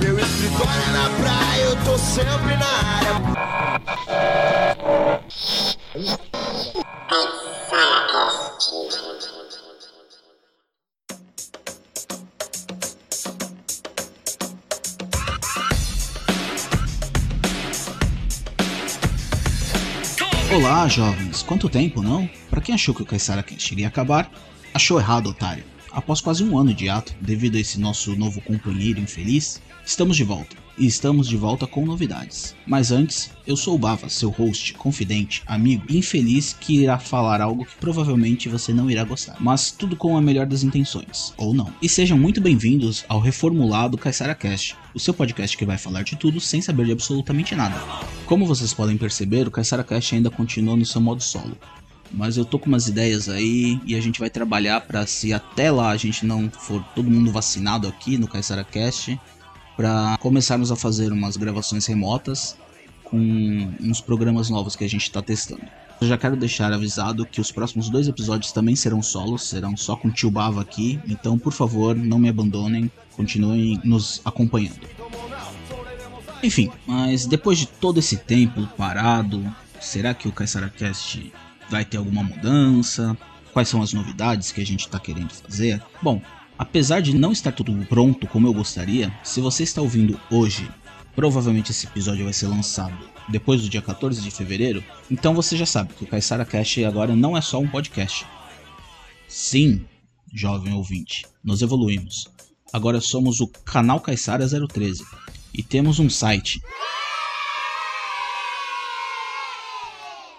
Meu escritório é na praia, eu tô sempre na área. Olá, jovens. Quanto tempo, não? Pra quem achou que o Caissara Cast iria acabar, achou errado, otário. Após quase um ano de ato, devido a esse nosso novo companheiro infeliz, estamos de volta. E estamos de volta com novidades. Mas antes, eu sou o Bava, seu host, confidente, amigo infeliz que irá falar algo que provavelmente você não irá gostar. Mas tudo com a melhor das intenções, ou não. E sejam muito bem-vindos ao reformulado Caissara Cast, o seu podcast que vai falar de tudo sem saber de absolutamente nada. Como vocês podem perceber, o Caissara Cast ainda continua no seu modo solo. Mas eu tô com umas ideias aí e a gente vai trabalhar para se até lá a gente não for todo mundo vacinado aqui no Caissara Cast, para começarmos a fazer umas gravações remotas com uns programas novos que a gente está testando. Eu já quero deixar avisado que os próximos dois episódios também serão solos, serão só com o tio Bava aqui, então por favor não me abandonem, continuem nos acompanhando. Enfim, mas depois de todo esse tempo parado, será que o CaissaraCast vai ter alguma mudança? Quais são as novidades que a gente está querendo fazer? Bom, apesar de não estar tudo pronto como eu gostaria, se você está ouvindo hoje, provavelmente esse episódio vai ser lançado depois do dia 14 de fevereiro, então você já sabe que o Caissara Cast agora não é só um podcast. Sim, jovem ouvinte, nós evoluímos. Agora somos o canal Caissara 013 e temos um site.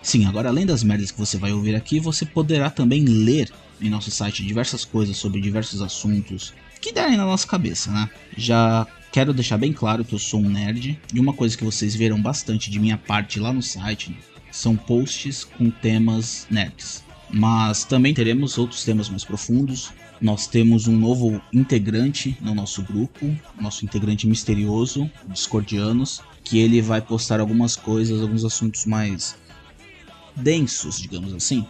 Sim, agora além das merdas que você vai ouvir aqui, você poderá também ler em nosso site diversas coisas sobre diversos assuntos que derem na nossa cabeça, né? Já quero deixar bem claro que eu sou um nerd e uma coisa que vocês verão bastante de minha parte lá no site são posts com temas nerds. Mas também teremos outros temas mais profundos. Nós temos um novo integrante no nosso grupo, nosso integrante misterioso, Discordianos, que ele vai postar algumas coisas, alguns assuntos mais densos, digamos assim,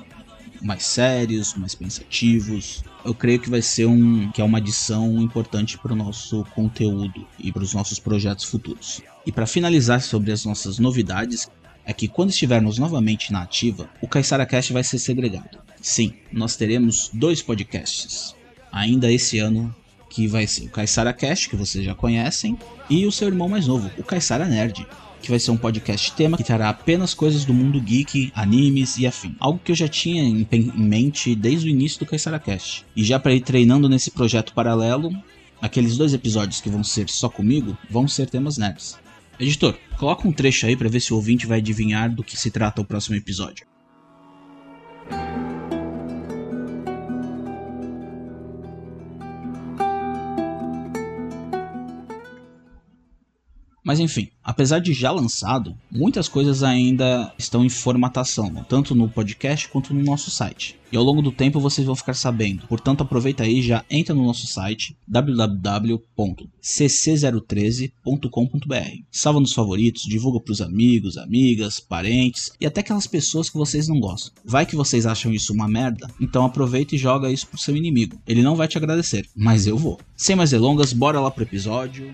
mais sérios, mais pensativos. Eu creio que vai ser um que é uma adição importante para o nosso conteúdo e para os nossos projetos futuros. E para finalizar sobre as nossas novidades, é que quando estivermos novamente na ativa, o Caissara Cast vai ser segregado. Sim, nós teremos dois podcasts ainda esse ano que vai ser o Caissara Cast, que vocês já conhecem, e o seu irmão mais novo, o Caissara Nerd, que vai ser um podcast tema que trará apenas coisas do mundo geek, animes e afim. Algo que eu já tinha em, mente desde o início do Caissara Cast. E já para ir treinando nesse projeto paralelo, aqueles dois episódios que vão ser só comigo vão ser temas nerds. Editor, coloca um trecho aí para ver se o ouvinte vai adivinhar do que se trata o próximo episódio. Mas enfim, apesar de já lançado, muitas coisas ainda estão em formatação, tanto no podcast quanto no nosso site. E ao longo do tempo vocês vão ficar sabendo. Portanto, aproveita aí e já entra no nosso site www.cc013.com.br. Salva nos favoritos, divulga para os amigos, amigas, parentes e até aquelas pessoas que vocês não gostam. Vai que vocês acham isso uma merda, então aproveita e joga isso pro seu inimigo. Ele não vai te agradecer, mas eu vou. Sem mais delongas, bora lá pro episódio.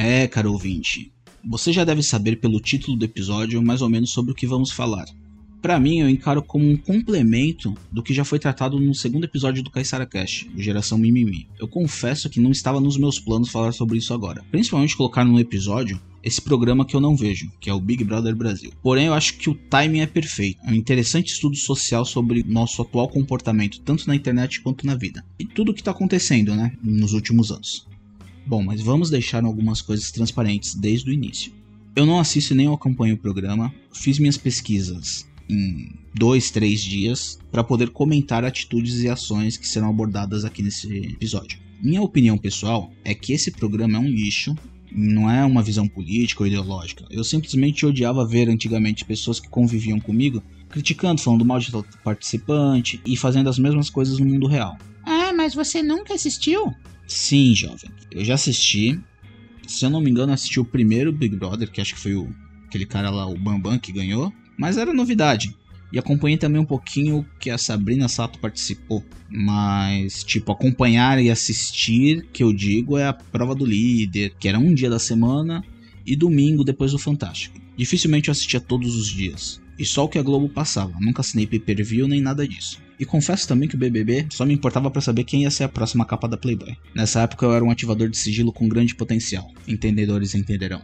É, caro ouvinte, você já deve saber pelo título do episódio mais ou menos sobre o que vamos falar. Para mim, eu encaro como um complemento do que já foi tratado no segundo episódio do Caissara Cash, o Geração Mimimi. Eu confesso que não estava nos meus planos falar sobre isso agora, principalmente colocar no episódio esse programa que eu não vejo, que é o Big Brother Brasil. Porém, eu acho que o timing é perfeito. É um interessante estudo social sobre nosso atual comportamento, tanto na internet quanto na vida. E tudo o que está acontecendo, né, nos últimos anos. Bom, mas vamos deixar algumas coisas transparentes desde o início. Eu não assisto nem acompanho o programa, fiz minhas pesquisas em dois, três dias para poder comentar atitudes e ações que serão abordadas aqui nesse episódio. Minha opinião pessoal é que esse programa é um lixo, não é uma visão política ou ideológica. Eu simplesmente odiava ver antigamente pessoas que conviviam comigo criticando, falando mal de participante e fazendo as mesmas coisas no mundo real. Ah, mas você nunca assistiu? Sim, jovem. Eu já assisti Se eu não me engano, assisti o primeiro Big Brother, que acho que foi o, aquele cara lá, o Bambam, que ganhou. Mas era novidade. E acompanhei também um pouquinho que a Sabrina Sato participou. Mas, tipo, acompanhar e assistir, que eu digo, é a prova do líder, que era um dia da semana e domingo depois do Fantástico. Dificilmente eu assistia todos os dias. E só o que a Globo passava, nunca assinei pay-per-view nem nada disso. E confesso também que o BBB só me importava para saber quem ia ser a próxima capa da Playboy. Nessa época eu era um ativador de sigilo com grande potencial. Entendedores entenderão.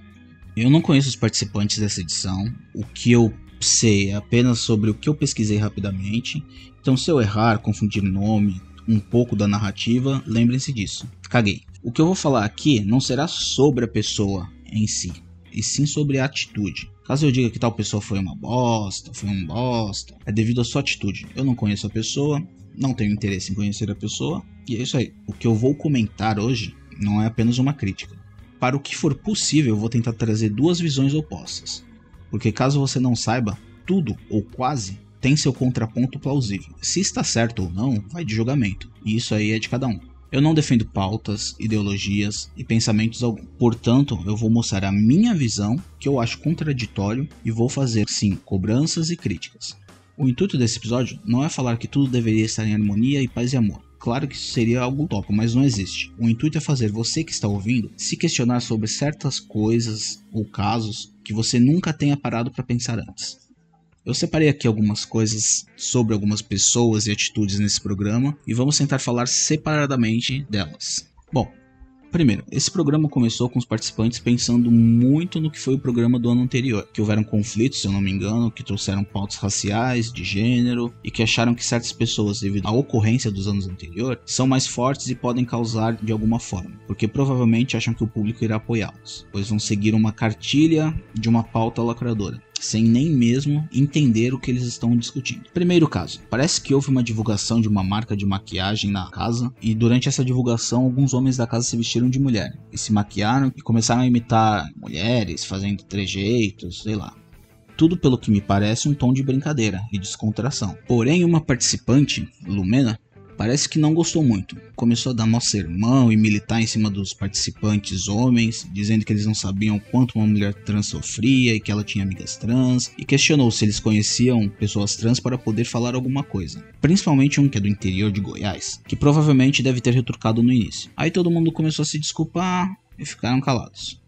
Eu não conheço os participantes dessa edição. O que eu sei é apenas sobre o que eu pesquisei rapidamente. Então se eu errar, confundir nome, um pouco da narrativa, lembrem-se disso. Caguei. O que eu vou falar aqui não será sobre a pessoa em si, e sim sobre a atitude. Caso eu diga que tal pessoa foi uma bosta, foi um bosta, é devido à sua atitude. Eu não conheço a pessoa, não tenho interesse em conhecer a pessoa, e é isso aí. O que eu vou comentar hoje não é apenas uma crítica. Para o que for possível, eu vou tentar trazer duas visões opostas. Porque caso você não saiba, tudo ou quase tem seu contraponto plausível. Se está certo ou não, vai de julgamento. E isso aí é de cada um. Eu não defendo pautas, ideologias e pensamentos algum. Portanto, eu vou mostrar a minha visão, que eu acho contraditório, e vou fazer sim cobranças e críticas. O intuito desse episódio não é falar que tudo deveria estar em harmonia e paz e amor. Claro que isso seria algo utópico, mas não existe. O intuito é fazer você que está ouvindo se questionar sobre certas coisas ou casos que você nunca tenha parado para pensar antes. Eu separei aqui algumas coisas sobre algumas pessoas e atitudes nesse programa e vamos tentar falar separadamente delas. Bom, Primeiro, esse programa começou com os participantes pensando muito no que foi o programa do ano anterior, que houveram conflitos, se eu não me engano, que trouxeram pautas raciais, de gênero, e que acharam que certas pessoas, devido à ocorrência dos anos anteriores, são mais fortes e podem causar de alguma forma, porque provavelmente acham que o público irá apoiá-los, pois vão seguir uma cartilha de uma pauta lacradora sem nem mesmo entender o que eles estão discutindo. Primeiro caso, parece que houve uma divulgação de uma marca de maquiagem na casa e durante essa divulgação alguns homens da casa se vestiram de mulher e se maquiaram e começaram a imitar mulheres, fazendo trejeitos, sei lá. Tudo pelo que me parece um tom de brincadeira e descontração. Porém, uma participante, Lumena, Parece que não gostou muito. Começou a dar mó sermão e militar em cima dos participantes homens, dizendo que eles não sabiam quanto uma mulher trans sofria e que ela tinha amigas trans, e questionou se eles conheciam pessoas trans para poder falar alguma coisa. Principalmente um que é do interior de Goiás, que provavelmente deve ter retrucado no início. Aí todo mundo começou a se desculpar e ficaram calados.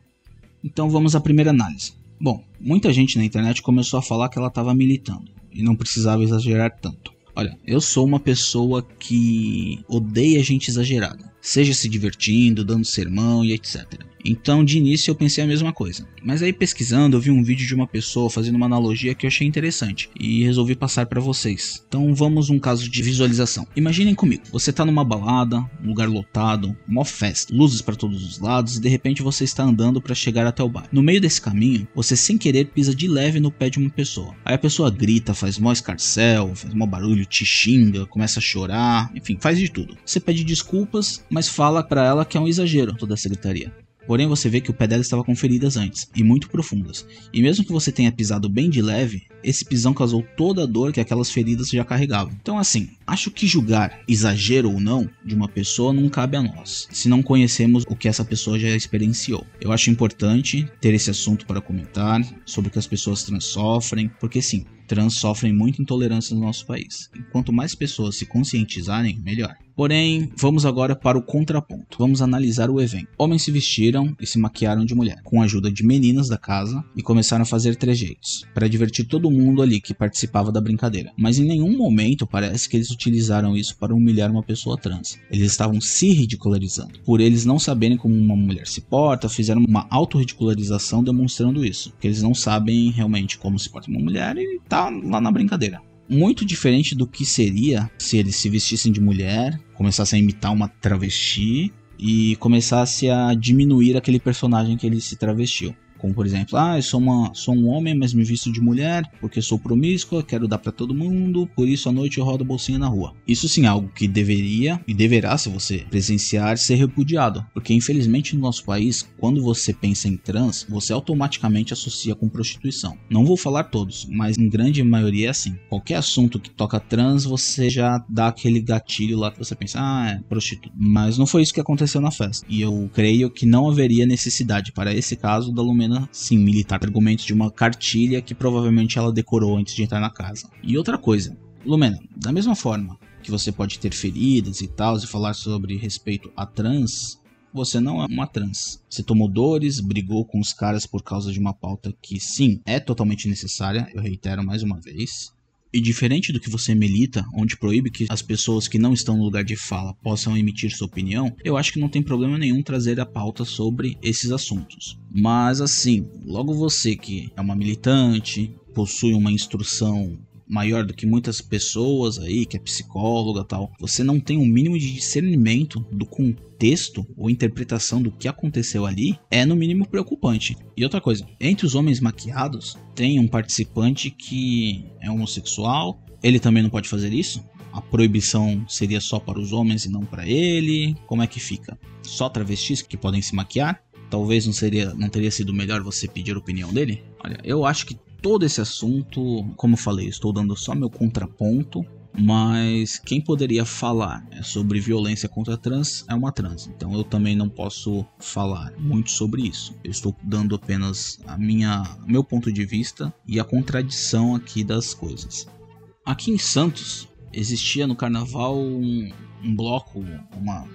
Então vamos à primeira análise. Bom, muita gente na internet começou a falar que ela estava militando e não precisava exagerar tanto. Olha, eu sou uma pessoa que odeia gente exagerada, seja se divertindo, dando sermão e etc. Então, de início, eu pensei a mesma coisa. Mas aí, pesquisando, eu vi um vídeo de uma pessoa fazendo uma analogia que eu achei interessante e resolvi passar para vocês. Então, vamos um caso de visualização. Imaginem comigo: você tá numa balada, um lugar lotado, uma festa, luzes para todos os lados e de repente você está andando para chegar até o bar. No meio desse caminho, você sem querer pisa de leve no pé de uma pessoa. Aí a pessoa grita, faz mó escarcel, faz mó barulho, te xinga, começa a chorar, enfim, faz de tudo. Você pede desculpas, mas fala para ela que é um exagero toda essa gritaria. Porém, você vê que o pé dela estava com feridas antes, e muito profundas. E mesmo que você tenha pisado bem de leve, esse pisão causou toda a dor que aquelas feridas já carregavam. Então, assim, acho que julgar exagero ou não de uma pessoa não cabe a nós, se não conhecemos o que essa pessoa já experienciou. Eu acho importante ter esse assunto para comentar sobre o que as pessoas trans sofrem, porque sim, trans sofrem muita intolerância no nosso país. E quanto mais pessoas se conscientizarem, melhor. Porém, vamos agora para o contraponto. Vamos analisar o evento. Homens se vestiram e se maquiaram de mulher, com a ajuda de meninas da casa, e começaram a fazer trejeitos, para divertir todo mundo ali que participava da brincadeira. Mas em nenhum momento parece que eles utilizaram isso para humilhar uma pessoa trans. Eles estavam se ridicularizando. Por eles não saberem como uma mulher se porta, fizeram uma autorridicularização demonstrando isso. Que eles não sabem realmente como se porta uma mulher e tá lá na brincadeira muito diferente do que seria se eles se vestissem de mulher, começassem a imitar uma travesti e começasse a diminuir aquele personagem que ele se travestiu. Como por exemplo, ah, eu sou, uma, sou um homem, mas me visto de mulher, porque sou promíscua, quero dar para todo mundo, por isso à noite eu rodo bolsinha na rua. Isso sim é algo que deveria e deverá, se você presenciar, ser repudiado. Porque infelizmente no nosso país, quando você pensa em trans, você automaticamente associa com prostituição. Não vou falar todos, mas em grande maioria é assim. Qualquer assunto que toca trans, você já dá aquele gatilho lá que você pensa, ah, é prostituta. Mas não foi isso que aconteceu na festa. E eu creio que não haveria necessidade para esse caso da Lumena sim militar argumentos de uma cartilha que provavelmente ela decorou antes de entrar na casa. E outra coisa, Lumena, da mesma forma que você pode ter feridas e tal, e falar sobre respeito a trans, você não é uma trans. Você tomou dores, brigou com os caras por causa de uma pauta que, sim, é totalmente necessária, eu reitero mais uma vez. E diferente do que você milita, onde proíbe que as pessoas que não estão no lugar de fala possam emitir sua opinião, eu acho que não tem problema nenhum trazer a pauta sobre esses assuntos. Mas assim, logo você que é uma militante, possui uma instrução maior do que muitas pessoas aí, que é psicóloga tal, você não tem um mínimo de discernimento do contexto ou interpretação do que aconteceu ali, é no mínimo preocupante. E outra coisa, entre os homens maquiados, tem um participante que é homossexual, ele também não pode fazer isso? A proibição seria só para os homens e não para ele? Como é que fica? Só travestis que podem se maquiar? Talvez não seria, não teria sido melhor você pedir a opinião dele? Olha, eu acho que todo esse assunto, como falei, estou dando só meu contraponto, mas quem poderia falar é, sobre violência contra trans é uma trans. Então eu também não posso falar muito sobre isso. Eu estou dando apenas a minha meu ponto de vista e a contradição aqui das coisas. Aqui em Santos existia no carnaval um, um bloco, uma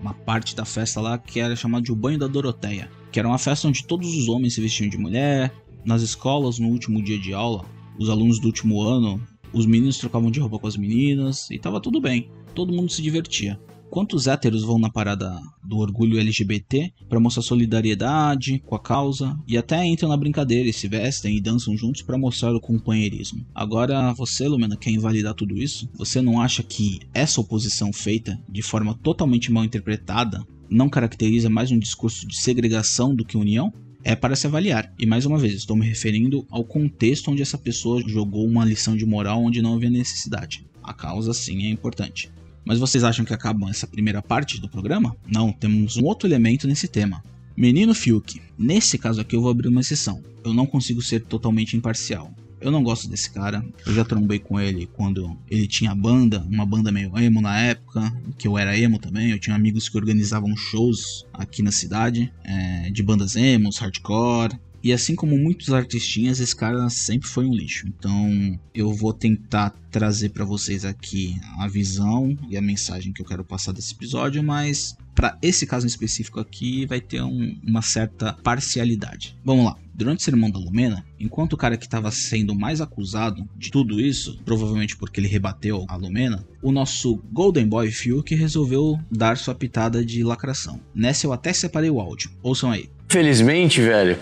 uma parte da festa lá que era chamada de o banho da Doroteia, que era uma festa onde todos os homens se vestiam de mulher, nas escolas, no último dia de aula, os alunos do último ano, os meninos trocavam de roupa com as meninas e tava tudo bem. Todo mundo se divertia. Quantos héteros vão na parada do orgulho LGBT para mostrar solidariedade com a causa e até entram na brincadeira e se vestem e dançam juntos para mostrar o companheirismo? Agora, você, Lumena, quer invalidar tudo isso? Você não acha que essa oposição feita de forma totalmente mal interpretada não caracteriza mais um discurso de segregação do que união? É para se avaliar. E mais uma vez, estou me referindo ao contexto onde essa pessoa jogou uma lição de moral onde não havia necessidade. A causa sim é importante. Mas vocês acham que acabam essa primeira parte do programa? Não, temos um outro elemento nesse tema. Menino Fiuk. Nesse caso aqui eu vou abrir uma exceção. Eu não consigo ser totalmente imparcial. Eu não gosto desse cara. Eu já trombei com ele quando ele tinha banda, uma banda meio emo na época, que eu era emo também. Eu tinha amigos que organizavam shows aqui na cidade, é, de bandas emos, hardcore. E assim como muitos artistinhas, esse cara sempre foi um lixo. Então eu vou tentar trazer para vocês aqui a visão e a mensagem que eu quero passar desse episódio, mas para esse caso específico aqui vai ter um, uma certa parcialidade. Vamos lá. Durante o sermão da Lumena, enquanto o cara que estava sendo mais acusado de tudo isso, provavelmente porque ele rebateu a Lumena, o nosso Golden Boy Fiuk resolveu dar sua pitada de lacração. Nessa eu até separei o áudio. Ouçam aí. Infelizmente, velho,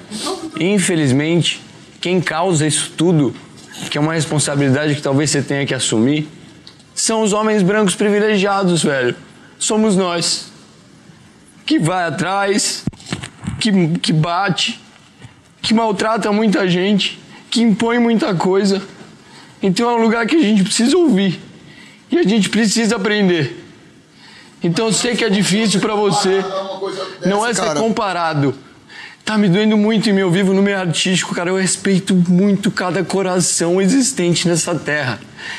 infelizmente, quem causa isso tudo, que é uma responsabilidade que talvez você tenha que assumir, são os homens brancos privilegiados, velho. Somos nós. Que vai atrás, que, que bate, que maltrata muita gente, que impõe muita coisa. Então é um lugar que a gente precisa ouvir e a gente precisa aprender. Então eu sei que é difícil para você, não é ser comparado. Tá me doendo muito em meu vivo no meio artístico, cara. Eu respeito muito cada coração existente nessa terra.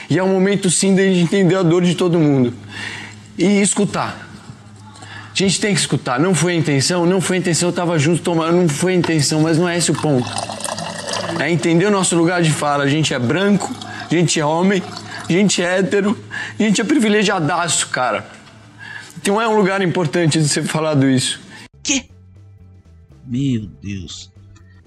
E é um momento sim de entender a dor de todo mundo. E escutar. A gente tem que escutar. Não foi a intenção, não foi a intenção, eu tava junto tomando, não foi a intenção, mas não é esse o ponto. É entender o nosso lugar de fala. A gente é branco, a gente é homem, a gente é hétero, a gente é privilegiadaço, cara. Então é um lugar importante de ser falado isso. Que? Meu Deus.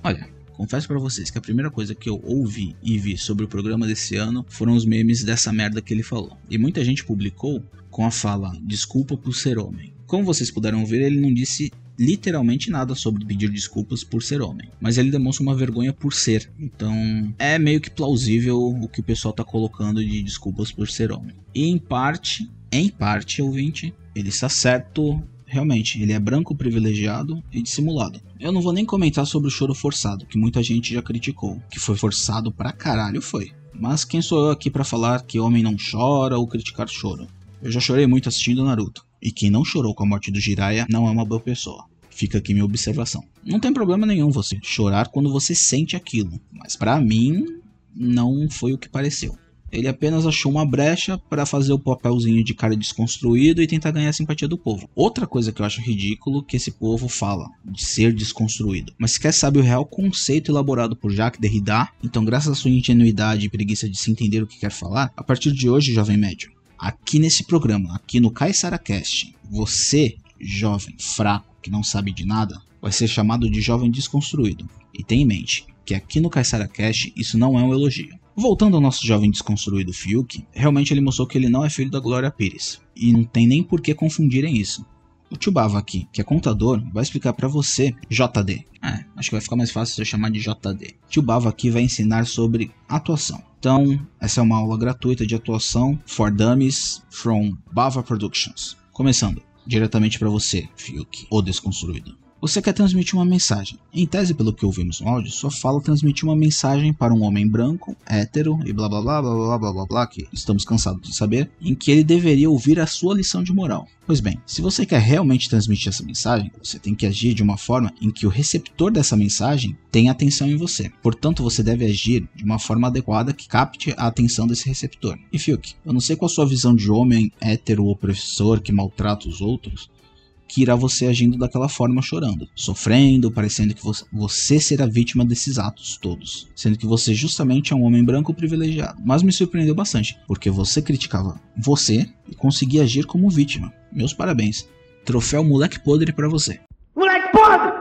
Olha, confesso para vocês que a primeira coisa que eu ouvi e vi sobre o programa desse ano foram os memes dessa merda que ele falou. E muita gente publicou com a fala: desculpa por ser homem. Como vocês puderam ver, ele não disse literalmente nada sobre pedir desculpas por ser homem, mas ele demonstra uma vergonha por ser. Então, é meio que plausível o que o pessoal tá colocando de desculpas por ser homem. E em parte, em parte, ouvinte, ele está certo realmente, ele é branco, privilegiado e dissimulado. Eu não vou nem comentar sobre o choro forçado, que muita gente já criticou, que foi forçado pra caralho, foi. Mas quem sou eu aqui para falar que homem não chora ou criticar choro? Eu já chorei muito assistindo Naruto, e quem não chorou com a morte do Jiraiya não é uma boa pessoa. Fica aqui minha observação. Não tem problema nenhum você chorar quando você sente aquilo, mas para mim não foi o que pareceu. Ele apenas achou uma brecha para fazer o papelzinho de cara desconstruído e tentar ganhar a simpatia do povo. Outra coisa que eu acho ridículo que esse povo fala de ser desconstruído. Mas quer saber o real conceito elaborado por Jacques Derrida, então graças à sua ingenuidade e preguiça de se entender o que quer falar, a partir de hoje, jovem médio, aqui nesse programa, aqui no Cast, você, jovem fraco, que não sabe de nada, vai ser chamado de jovem desconstruído. E tenha em mente que aqui no Cast isso não é um elogio. Voltando ao nosso jovem desconstruído Fiuk, realmente ele mostrou que ele não é filho da Glória Pires. E não tem nem por que confundirem isso. O tio Bava aqui, que é contador, vai explicar para você JD. É, acho que vai ficar mais fácil se eu chamar de JD. Tio Bava aqui vai ensinar sobre atuação. Então, essa é uma aula gratuita de atuação for dummies from Bava Productions. Começando, diretamente para você, Fiuk, o desconstruído. Você quer transmitir uma mensagem. Em tese, pelo que ouvimos no áudio, sua fala transmitir uma mensagem para um homem branco, hétero e blá blá blá blá blá blá blá blá, que estamos cansados de saber, em que ele deveria ouvir a sua lição de moral. Pois bem, se você quer realmente transmitir essa mensagem, você tem que agir de uma forma em que o receptor dessa mensagem tenha atenção em você. Portanto, você deve agir de uma forma adequada que capte a atenção desse receptor. E Fiuk, eu não sei qual a sua visão de homem hétero ou professor que maltrata os outros, que irá você agindo daquela forma chorando, sofrendo, parecendo que você será vítima desses atos todos, sendo que você justamente é um homem branco privilegiado. Mas me surpreendeu bastante, porque você criticava você e conseguia agir como vítima. Meus parabéns. Troféu moleque podre para você. Moleque podre!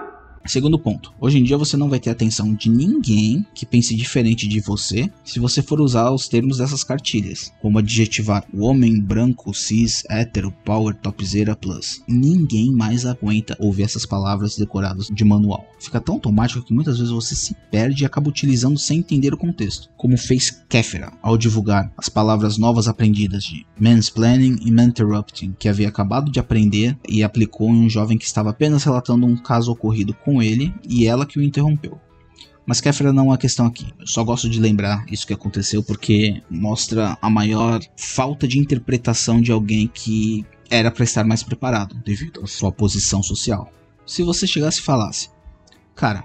Segundo ponto, hoje em dia você não vai ter atenção de ninguém que pense diferente de você se você for usar os termos dessas cartilhas, como adjetivar o homem branco, cis, hétero, power, topzera, plus. Ninguém mais aguenta ouvir essas palavras decoradas de manual. Fica tão automático que muitas vezes você se perde e acaba utilizando sem entender o contexto, como fez Kéfera ao divulgar as palavras novas aprendidas de mansplaining e interrupting, que havia acabado de aprender e aplicou em um jovem que estava apenas relatando um caso ocorrido com ele e ela que o interrompeu. Mas Kéfera não é questão aqui. Eu só gosto de lembrar isso que aconteceu porque mostra a maior falta de interpretação de alguém que era para estar mais preparado devido à sua posição social. Se você chegasse e falasse, cara,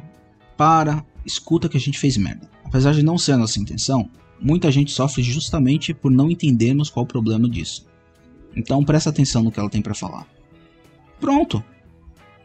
para, escuta que a gente fez merda. Apesar de não ser a nossa intenção, muita gente sofre justamente por não entendermos qual o problema disso. Então presta atenção no que ela tem para falar. Pronto,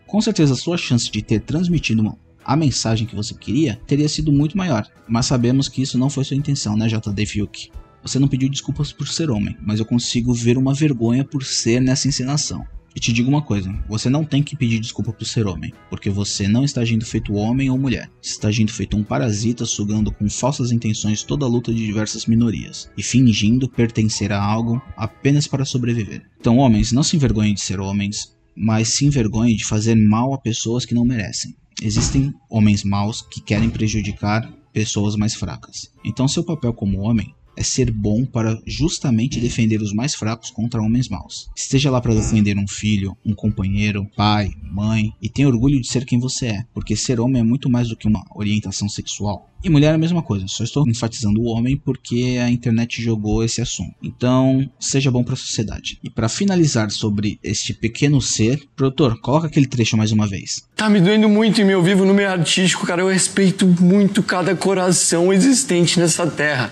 com certeza a sua chance de ter transmitido uma, a mensagem que você queria teria sido muito maior. Mas sabemos que isso não foi sua intenção, né, JD Fiuk? Você não pediu desculpas por ser homem, mas eu consigo ver uma vergonha por ser nessa encenação. E te digo uma coisa: você não tem que pedir desculpa por ser homem, porque você não está agindo feito homem ou mulher. Você está agindo feito um parasita sugando com falsas intenções toda a luta de diversas minorias e fingindo pertencer a algo apenas para sobreviver. Então, homens, não se envergonhem de ser homens, mas se envergonhe de fazer mal a pessoas que não merecem. Existem homens maus que querem prejudicar pessoas mais fracas. Então, seu papel como homem é ser bom para justamente defender os mais fracos contra homens maus. Esteja lá para defender um filho, um companheiro, pai, mãe e tenha orgulho de ser quem você é, porque ser homem é muito mais do que uma orientação sexual. E mulher é a mesma coisa, só estou enfatizando o homem porque a internet jogou esse assunto. Então, seja bom para a sociedade. E para finalizar sobre este pequeno ser, produtor, coloca aquele trecho mais uma vez. Tá me doendo muito em meu vivo no meio artístico, cara. Eu respeito muito cada coração existente nessa terra.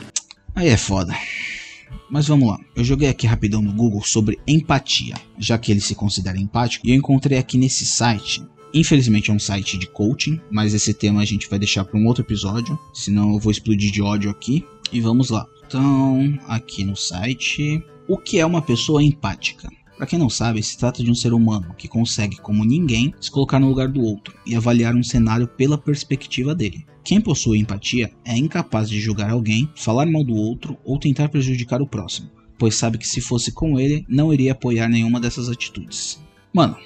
Aí é foda. Mas vamos lá, eu joguei aqui rapidão no Google sobre empatia, já que ele se considera empático, e eu encontrei aqui nesse site. Infelizmente é um site de coaching, mas esse tema a gente vai deixar para um outro episódio, senão eu vou explodir de ódio aqui. E vamos lá. Então, aqui no site, o que é uma pessoa empática? Para quem não sabe, se trata de um ser humano que consegue, como ninguém, se colocar no lugar do outro e avaliar um cenário pela perspectiva dele. Quem possui empatia é incapaz de julgar alguém, falar mal do outro ou tentar prejudicar o próximo, pois sabe que se fosse com ele, não iria apoiar nenhuma dessas atitudes. Mano,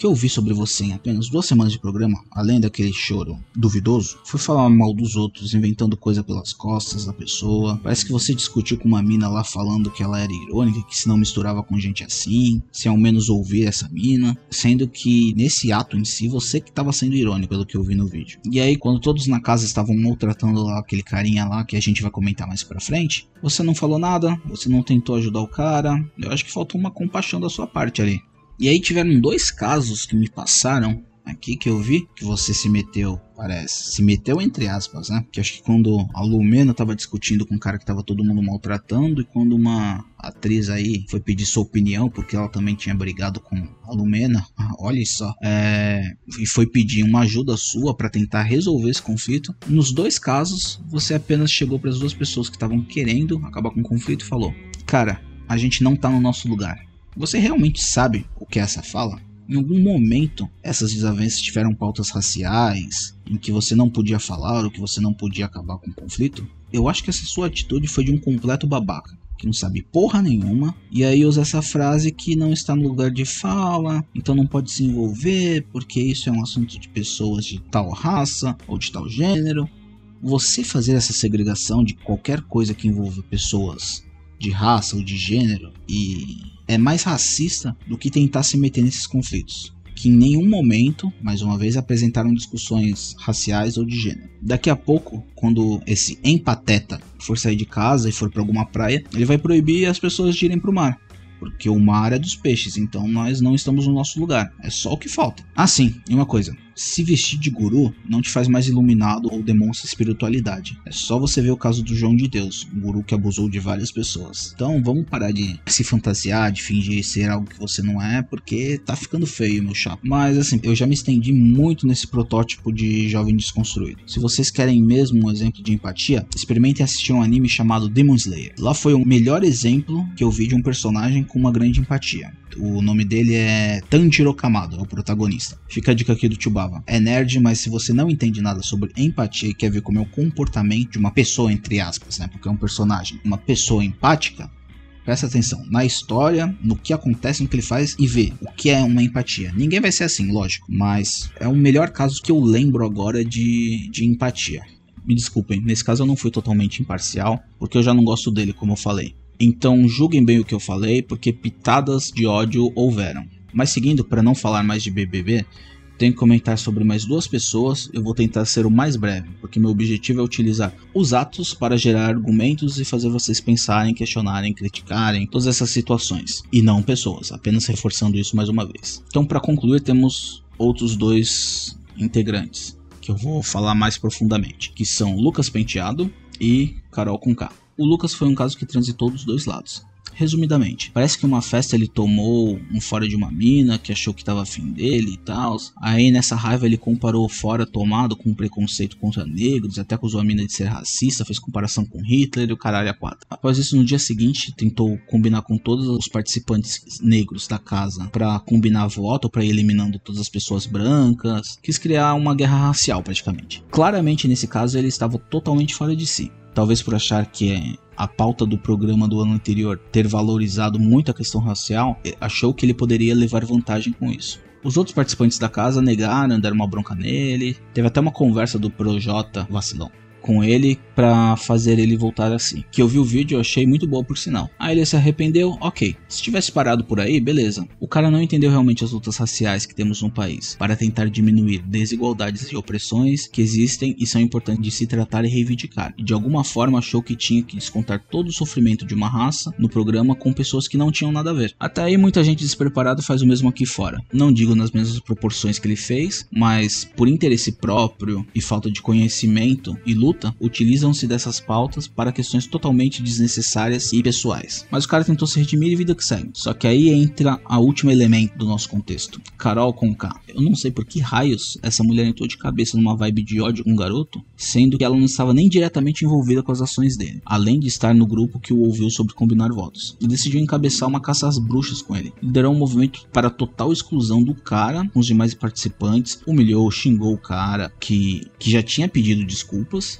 que eu vi sobre você em apenas duas semanas de programa, além daquele choro duvidoso, foi falar mal dos outros, inventando coisa pelas costas da pessoa. Parece que você discutiu com uma mina lá falando que ela era irônica, que se não misturava com gente assim, se ao menos ouvir essa mina, sendo que nesse ato em si você que estava sendo irônico pelo que eu vi no vídeo. E aí quando todos na casa estavam maltratando lá aquele carinha lá que a gente vai comentar mais pra frente, você não falou nada, você não tentou ajudar o cara. Eu acho que faltou uma compaixão da sua parte ali. E aí tiveram dois casos que me passaram aqui que eu vi que você se meteu, parece. Se meteu entre aspas, né? Que acho que quando a Lumena tava discutindo com um cara que tava todo mundo maltratando e quando uma atriz aí foi pedir sua opinião porque ela também tinha brigado com a Lumena, olha só, é, e foi pedir uma ajuda sua para tentar resolver esse conflito. Nos dois casos, você apenas chegou para as duas pessoas que estavam querendo acabar com o conflito e falou: "Cara, a gente não tá no nosso lugar. Você realmente sabe o que é essa fala? Em algum momento, essas desavenças tiveram pautas raciais, em que você não podia falar ou que você não podia acabar com o conflito? Eu acho que essa sua atitude foi de um completo babaca, que não sabe porra nenhuma, e aí usa essa frase que não está no lugar de fala, então não pode se envolver, porque isso é um assunto de pessoas de tal raça ou de tal gênero. Você fazer essa segregação de qualquer coisa que envolva pessoas de raça ou de gênero e é mais racista do que tentar se meter nesses conflitos, que em nenhum momento, mais uma vez, apresentaram discussões raciais ou de gênero. Daqui a pouco, quando esse empateta for sair de casa e for para alguma praia, ele vai proibir as pessoas de irem para o mar porque o mar é dos peixes, então nós não estamos no nosso lugar. É só o que falta. Ah, sim, e uma coisa: se vestir de guru não te faz mais iluminado ou demonstra espiritualidade. É só você ver o caso do João de Deus, um guru que abusou de várias pessoas. Então vamos parar de se fantasiar, de fingir ser algo que você não é, porque tá ficando feio, meu chapa. Mas assim, eu já me estendi muito nesse protótipo de jovem desconstruído. Se vocês querem mesmo um exemplo de empatia, experimentem assistir um anime chamado Demon Slayer. Lá foi o melhor exemplo que eu vi de um personagem com uma grande empatia. O nome dele é Tanjiro Kamado, é o protagonista. Fica a dica aqui do Tubava. É nerd, mas se você não entende nada sobre empatia e quer ver como é o comportamento de uma pessoa, entre aspas, né? Porque é um personagem, uma pessoa empática, Presta atenção na história, no que acontece, no que ele faz e vê o que é uma empatia. Ninguém vai ser assim, lógico, mas é o melhor caso que eu lembro agora de, de empatia. Me desculpem, nesse caso eu não fui totalmente imparcial, porque eu já não gosto dele, como eu falei. Então julguem bem o que eu falei, porque pitadas de ódio houveram. Mas seguindo, para não falar mais de BBB, tenho que comentar sobre mais duas pessoas. Eu vou tentar ser o mais breve, porque meu objetivo é utilizar os atos para gerar argumentos e fazer vocês pensarem, questionarem, criticarem todas essas situações. E não pessoas, apenas reforçando isso mais uma vez. Então, para concluir, temos outros dois integrantes que eu vou falar mais profundamente, que são Lucas Penteado e Carol Conká. O Lucas foi um caso que transitou dos dois lados. Resumidamente, parece que uma festa ele tomou um fora de uma mina que achou que tava afim dele e tal. Aí nessa raiva ele comparou o fora tomado com preconceito contra negros, até acusou a mina de ser racista, fez comparação com Hitler e o caralho a quatro. Após isso, no dia seguinte, tentou combinar com todos os participantes negros da casa para combinar voto, para ir eliminando todas as pessoas brancas. Quis criar uma guerra racial praticamente. Claramente nesse caso ele estava totalmente fora de si talvez por achar que a pauta do programa do ano anterior ter valorizado muito a questão racial, eh, achou que ele poderia levar vantagem com isso. Os outros participantes da casa negaram, deram uma bronca nele. Teve até uma conversa do Projota vacilão com ele para fazer ele voltar assim. Que eu vi o vídeo e achei muito boa por sinal. Aí ele se arrependeu, ok. Se tivesse parado por aí, beleza. O cara não entendeu realmente as lutas raciais que temos no país para tentar diminuir desigualdades e opressões que existem e são importantes de se tratar e reivindicar. E de alguma forma achou que tinha que descontar todo o sofrimento de uma raça no programa com pessoas que não tinham nada a ver. Até aí muita gente despreparada faz o mesmo aqui fora. Não digo nas mesmas proporções que ele fez, mas por interesse próprio e falta de conhecimento e luta luta utilizam-se dessas pautas para questões totalmente desnecessárias e pessoais. Mas o cara tentou se redimir e vida que segue. Só que aí entra a último elemento do nosso contexto. Carol com K. Eu não sei por que raios essa mulher entrou de cabeça numa vibe de ódio com um garoto, sendo que ela não estava nem diretamente envolvida com as ações dele, além de estar no grupo que o ouviu sobre combinar votos. E decidiu encabeçar uma caça às bruxas com ele. Liderou um movimento para total exclusão do cara com os demais participantes, humilhou, xingou o cara que, que já tinha pedido desculpas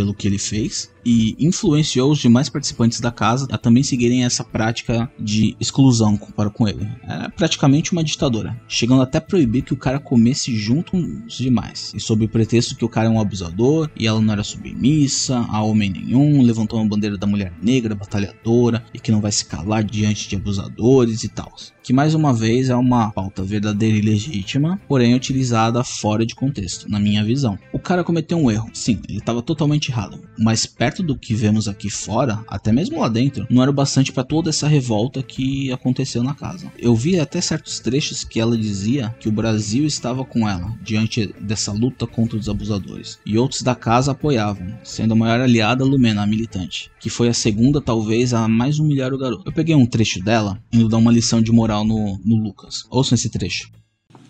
pelo que ele fez e influenciou os demais participantes da casa a também seguirem essa prática de exclusão para com ele. É praticamente uma ditadora, chegando até a proibir que o cara comesse junto os demais. E sob o pretexto que o cara é um abusador e ela não era submissa a homem nenhum, levantou uma bandeira da mulher negra, batalhadora e que não vai se calar diante de abusadores e tal. Que mais uma vez é uma pauta verdadeira e legítima, porém utilizada fora de contexto, na minha visão. O cara cometeu um erro, sim, ele estava totalmente mas perto do que vemos aqui fora, até mesmo lá dentro, não era o bastante para toda essa revolta que aconteceu na casa. Eu vi até certos trechos que ela dizia que o Brasil estava com ela diante dessa luta contra os abusadores, e outros da casa apoiavam, sendo a maior aliada Lumena, a militante, que foi a segunda talvez a mais humilhar o garoto. Eu peguei um trecho dela indo dar uma lição de moral no, no Lucas. Ouçam esse trecho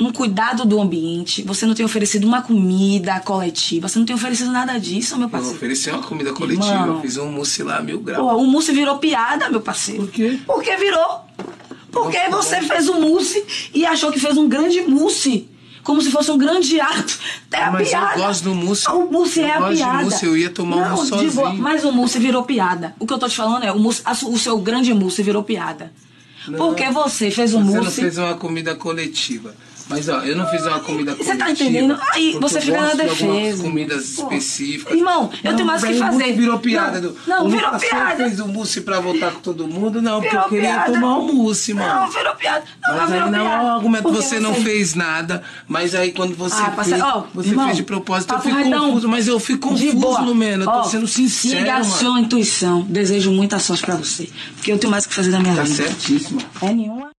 um cuidado do ambiente, você não tem oferecido uma comida coletiva, você não tem oferecido nada disso, meu parceiro. Eu ofereci uma comida coletiva, Mano, fiz um mousse lá, mil graus. Pô, o mousse virou piada, meu parceiro. Por quê? Porque virou. Porque Nossa, você fez um mousse e achou que fez um grande mousse. Como se fosse um grande ato. É a mas piada. eu gosto do mousse. O mousse é eu a piada. mousse, eu ia tomar não, um sozinho. Boa, mas o mousse virou piada. O que eu tô te falando é, o, mousse, o seu grande mousse virou piada. Não, Porque você fez um você mousse... Você não fez uma comida coletiva. Mas ó, eu não fiz uma comida Você tá entendendo? Aí você fica na defesa. De comidas Pô. específicas. Irmão, eu não, tenho mais o que fazer. Virou piada. Não, do, não o virou piada. fez o mousse pra voltar com todo mundo? Não, porque eu queria piada. tomar o um mousse, mano. Não, virou piada. Não, mas virou aí não é um argumento. Você, você não fez nada, mas aí quando você ah, fez, oh, você irmão, fez de propósito, eu fico confuso. Mas eu fico confuso, Lumena. Eu tô sendo sincero, Siga a sua intuição. Desejo muita sorte pra você. Porque eu tenho mais o que fazer na minha tá vida. Tá certíssimo. É nenhuma.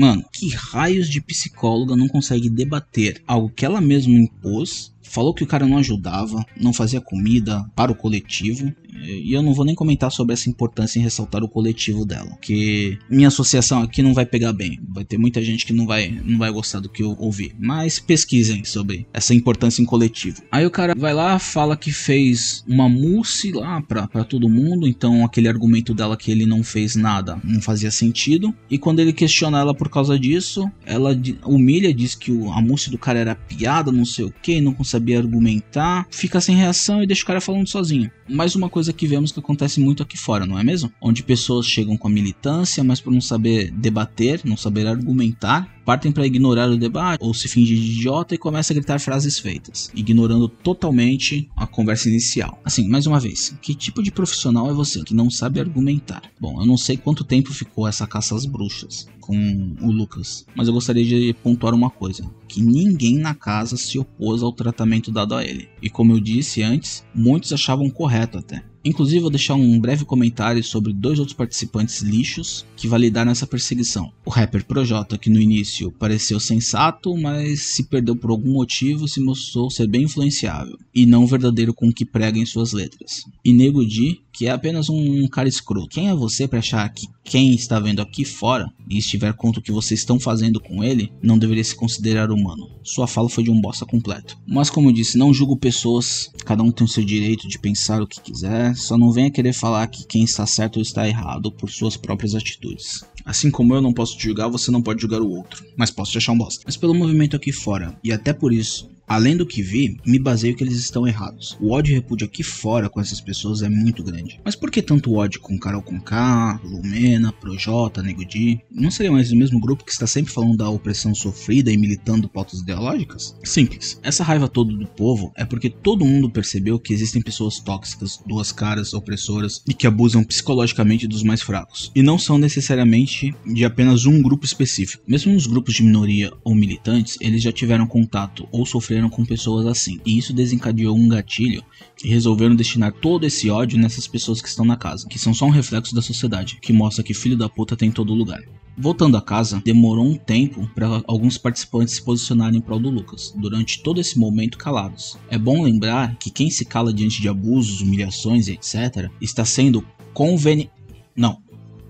Mano, que raios de psicóloga não consegue debater algo que ela mesma impôs falou que o cara não ajudava, não fazia comida para o coletivo. E eu não vou nem comentar sobre essa importância em ressaltar o coletivo dela, porque minha associação aqui não vai pegar bem. Vai ter muita gente que não vai, não vai gostar do que eu ouvir. Mas pesquisem sobre essa importância em coletivo. Aí o cara vai lá, fala que fez uma mousse lá pra, pra todo mundo, então aquele argumento dela que ele não fez nada não fazia sentido. E quando ele questiona ela por causa disso, ela humilha, diz que a mousse do cara era piada, não sei o que, não saber argumentar, fica sem reação e deixa o cara falando sozinho. Mais uma coisa que vemos que acontece muito aqui fora, não é mesmo? Onde pessoas chegam com a militância, mas por não saber debater, não saber argumentar, partem para ignorar o debate ou se fingir de idiota e começa a gritar frases feitas, ignorando totalmente a conversa inicial. Assim, mais uma vez, que tipo de profissional é você que não sabe argumentar? Bom, eu não sei quanto tempo ficou essa caça às bruxas com o Lucas, mas eu gostaria de pontuar uma coisa: que ninguém na casa se opôs ao tratamento dado a ele. E como eu disse antes, muitos achavam correto até. Inclusive, vou deixar um breve comentário sobre dois outros participantes lixos que validaram essa perseguição. O rapper Projota, que no início pareceu sensato, mas se perdeu por algum motivo se mostrou ser bem influenciável e não verdadeiro com o que prega em suas letras. E Nego Di, que é apenas um cara escroto. Quem é você para achar que quem está vendo aqui fora e estiver contra o que vocês estão fazendo com ele não deveria se considerar humano? Sua fala foi de um bosta completo. Mas como eu disse, não julgo pessoas, cada um tem o seu direito de pensar o que quiser, só não venha querer falar que quem está certo ou está errado por suas próprias atitudes. Assim como eu não posso te julgar, você não pode julgar o outro, mas posso te achar um bosta. Mas pelo movimento aqui fora, e até por isso, Além do que vi, me baseio que eles estão errados. O ódio e repúdio aqui fora com essas pessoas é muito grande. Mas por que tanto ódio com Carol Conká, Lumena, Projota, Nego Di? Não seria mais o mesmo grupo que está sempre falando da opressão sofrida e militando pautas ideológicas? Simples. Essa raiva toda do povo é porque todo mundo percebeu que existem pessoas tóxicas, duas caras, opressoras e que abusam psicologicamente dos mais fracos. E não são necessariamente de apenas um grupo específico. Mesmo nos grupos de minoria ou militantes, eles já tiveram contato ou sofreram com pessoas assim. E isso desencadeou um gatilho que resolveram destinar todo esse ódio nessas pessoas que estão na casa, que são só um reflexo da sociedade, que mostra que filho da puta tem em todo lugar. Voltando à casa, demorou um tempo para alguns participantes se posicionarem em prol do Lucas, durante todo esse momento calados. É bom lembrar que quem se cala diante de abusos, humilhações e etc., está sendo conveni... Não.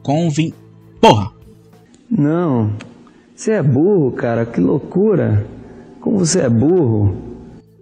Convin... Porra! Não. Você é burro, cara, que loucura. Como você é burro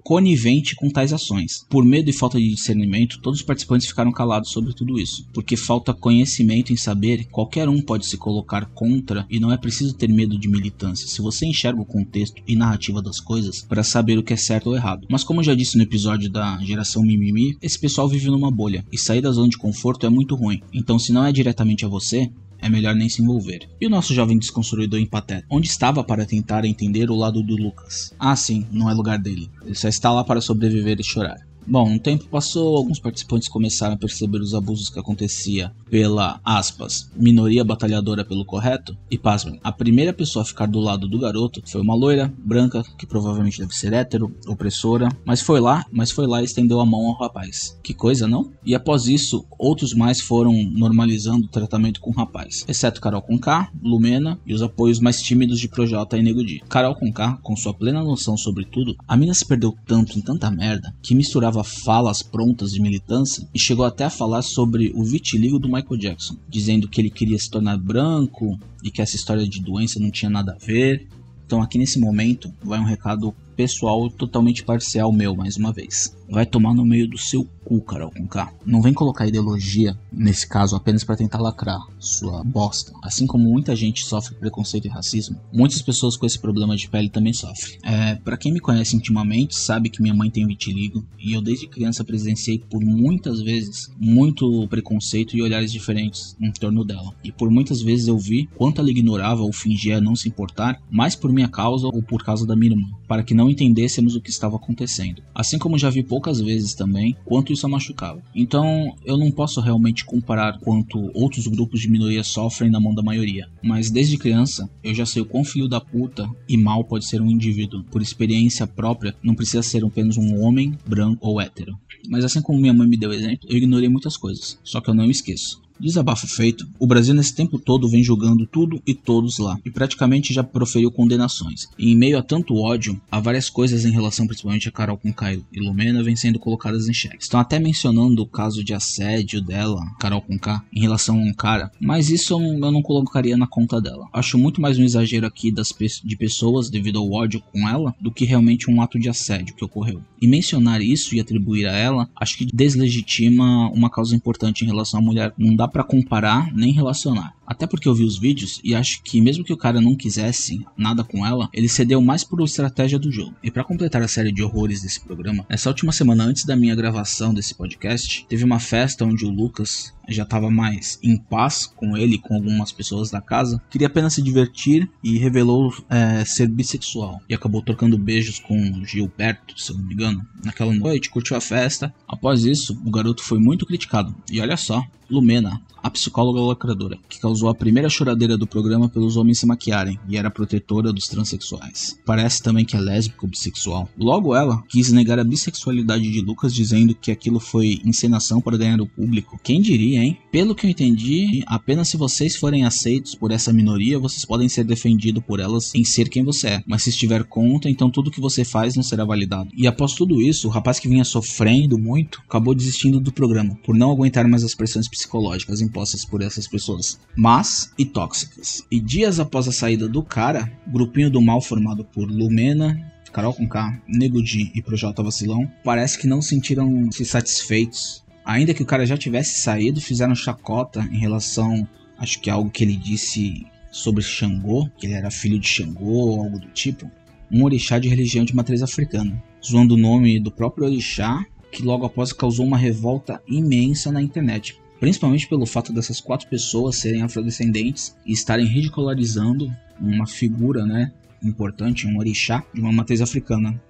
conivente com tais ações. Por medo e falta de discernimento, todos os participantes ficaram calados sobre tudo isso, porque falta conhecimento em saber, qualquer um pode se colocar contra e não é preciso ter medo de militância. Se você enxerga o contexto e narrativa das coisas para saber o que é certo ou errado. Mas como eu já disse no episódio da geração mimimi, esse pessoal vive numa bolha e sair da zona de conforto é muito ruim. Então, se não é diretamente a você, é melhor nem se envolver. E o nosso jovem desconstruidor empateta? Onde estava para tentar entender o lado do Lucas? Ah, sim, não é lugar dele. Ele só está lá para sobreviver e chorar. Bom, um tempo passou, alguns participantes começaram a perceber os abusos que acontecia pela, aspas, minoria batalhadora pelo correto, e pasmem, a primeira pessoa a ficar do lado do garoto foi uma loira, branca, que provavelmente deve ser hétero, opressora, mas foi lá, mas foi lá e estendeu a mão ao rapaz. Que coisa, não? E após isso, outros mais foram normalizando o tratamento com o rapaz, exceto Carol Conká, Lumena e os apoios mais tímidos de Projota e Nego Di. Carol Conká, com sua plena noção sobre tudo, a mina se perdeu tanto em tanta merda que misturava usava falas prontas de militância e chegou até a falar sobre o vitiligo do Michael Jackson, dizendo que ele queria se tornar branco e que essa história de doença não tinha nada a ver. Então aqui nesse momento vai um recado pessoal totalmente parcial meu mais uma vez. Vai tomar no meio do seu cu, Carol com K. Não vem colocar ideologia, nesse caso, apenas para tentar lacrar sua bosta. Assim como muita gente sofre preconceito e racismo, muitas pessoas com esse problema de pele também sofrem. É, para quem me conhece intimamente, sabe que minha mãe tem vitiligo e eu desde criança presenciei por muitas vezes muito preconceito e olhares diferentes em torno dela. E por muitas vezes eu vi quanto ela ignorava ou fingia não se importar, mais por minha causa ou por causa da minha irmã, para que não entendêssemos o que estava acontecendo. Assim como já vi poucas vezes também quanto isso a machucava. Então eu não posso realmente comparar quanto outros grupos de minoria sofrem na mão da maioria, mas desde criança eu já sei o quão filho da puta e mal pode ser um indivíduo. Por experiência própria, não precisa ser apenas um homem, branco ou hétero. Mas assim como minha mãe me deu exemplo, eu ignorei muitas coisas, só que eu não esqueço. Desabafo feito, o Brasil nesse tempo todo vem julgando tudo e todos lá, e praticamente já proferiu condenações. E em meio a tanto ódio, há várias coisas em relação principalmente a Carol com Caio e Lumena vêm sendo colocadas em xeque. Estão até mencionando o caso de assédio dela, Carol com K, em relação a um cara, mas isso eu não colocaria na conta dela. Acho muito mais um exagero aqui das de pessoas devido ao ódio com ela do que realmente um ato de assédio que ocorreu. E mencionar isso e atribuir a ela, acho que deslegitima uma causa importante em relação à mulher. Não dá para comparar nem relacionar. Até porque eu vi os vídeos e acho que mesmo que o cara não quisesse nada com ela, ele cedeu mais por estratégia do jogo. E para completar a série de horrores desse programa, nessa última semana antes da minha gravação desse podcast, teve uma festa onde o Lucas já estava mais em paz com ele e com algumas pessoas da casa, queria apenas se divertir e revelou é, ser bissexual. E acabou trocando beijos com Gilberto, se não me engano, naquela noite, curtiu a festa. Após isso, o garoto foi muito criticado. E olha só, Lumena, a psicóloga lacradora, que causou a primeira choradeira do programa pelos homens se maquiarem e era protetora dos transexuais. Parece também que é lésbica ou bissexual. Logo ela quis negar a bissexualidade de Lucas dizendo que aquilo foi encenação para ganhar o público. Quem diria, hein? Pelo que eu entendi, apenas se vocês forem aceitos por essa minoria, vocês podem ser defendidos por elas em ser quem você é. Mas se estiver contra, então tudo que você faz não será validado. E após tudo isso, o rapaz que vinha sofrendo muito acabou desistindo do programa por não aguentar mais as pressões psicológicas impostas por essas pessoas, más e tóxicas. E dias após a saída do cara, grupinho do mal formado por Lumena, Carol com K, Nego Di e Projota Vacilão, parece que não sentiram-se satisfeitos. Ainda que o cara já tivesse saído, fizeram chacota em relação, acho que algo que ele disse sobre Xangô, que ele era filho de Xangô algo do tipo, um orixá de religião de matriz africana, zoando o nome do próprio orixá, que logo após causou uma revolta imensa na internet, principalmente pelo fato dessas quatro pessoas serem afrodescendentes e estarem ridicularizando uma figura, né, importante, um orixá de uma matriz africana.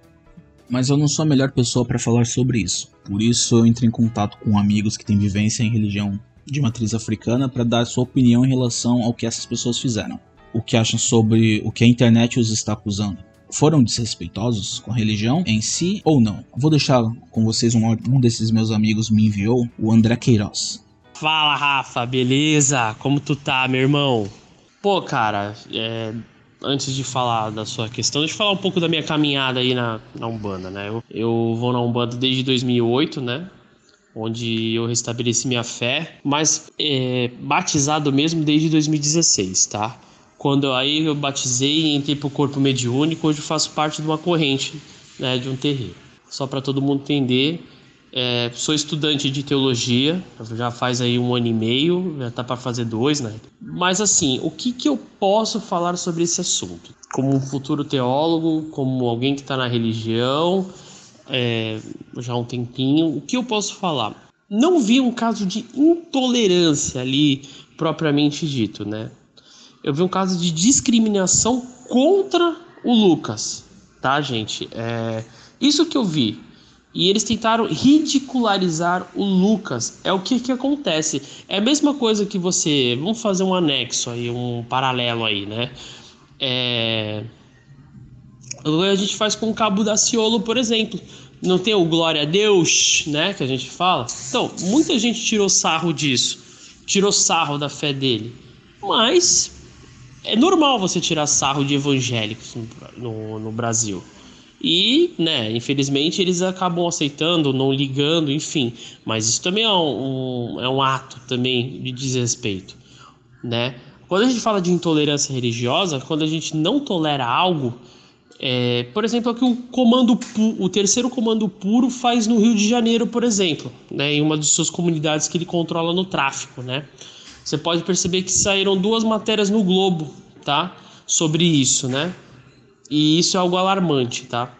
Mas eu não sou a melhor pessoa para falar sobre isso. Por isso eu entro em contato com amigos que têm vivência em religião de matriz africana para dar sua opinião em relação ao que essas pessoas fizeram. O que acham sobre o que a internet os está acusando foram desrespeitosos com a religião em si ou não? Vou deixar com vocês um um desses meus amigos me enviou, o André Queiroz. Fala, Rafa, beleza? Como tu tá, meu irmão? Pô, cara, é, antes de falar da sua questão, deixa eu falar um pouco da minha caminhada aí na, na Umbanda, né? Eu, eu vou na Umbanda desde 2008, né? Onde eu restabeleci minha fé, mas é, batizado mesmo desde 2016, tá? Quando aí eu batizei e entrei pro corpo mediúnico, hoje eu faço parte de uma corrente, né? De um terreiro. Só para todo mundo entender, é, sou estudante de teologia, já faz aí um ano e meio, já tá para fazer dois, né? Mas assim, o que, que eu posso falar sobre esse assunto? Como um futuro teólogo, como alguém que está na religião, é, já há um tempinho, o que eu posso falar? Não vi um caso de intolerância ali propriamente dito, né? Eu vi um caso de discriminação contra o Lucas, tá, gente? É, isso que eu vi. E eles tentaram ridicularizar o Lucas. É o que, que acontece. É a mesma coisa que você. Vamos fazer um anexo aí, um paralelo aí, né? É... A gente faz com o Cabo da Ciolo, por exemplo. Não tem o glória a Deus, né? Que a gente fala. Então, muita gente tirou sarro disso. Tirou sarro da fé dele. Mas é normal você tirar sarro de evangélicos no, no Brasil. E, né, infelizmente eles acabam aceitando, não ligando, enfim. Mas isso também é um, é um ato também de desrespeito, né? Quando a gente fala de intolerância religiosa, quando a gente não tolera algo, é, por exemplo, é o que o comando o terceiro comando puro faz no Rio de Janeiro, por exemplo, né, em uma de suas comunidades que ele controla no tráfico, né? Você pode perceber que saíram duas matérias no Globo, tá? Sobre isso, né? E isso é algo alarmante, tá?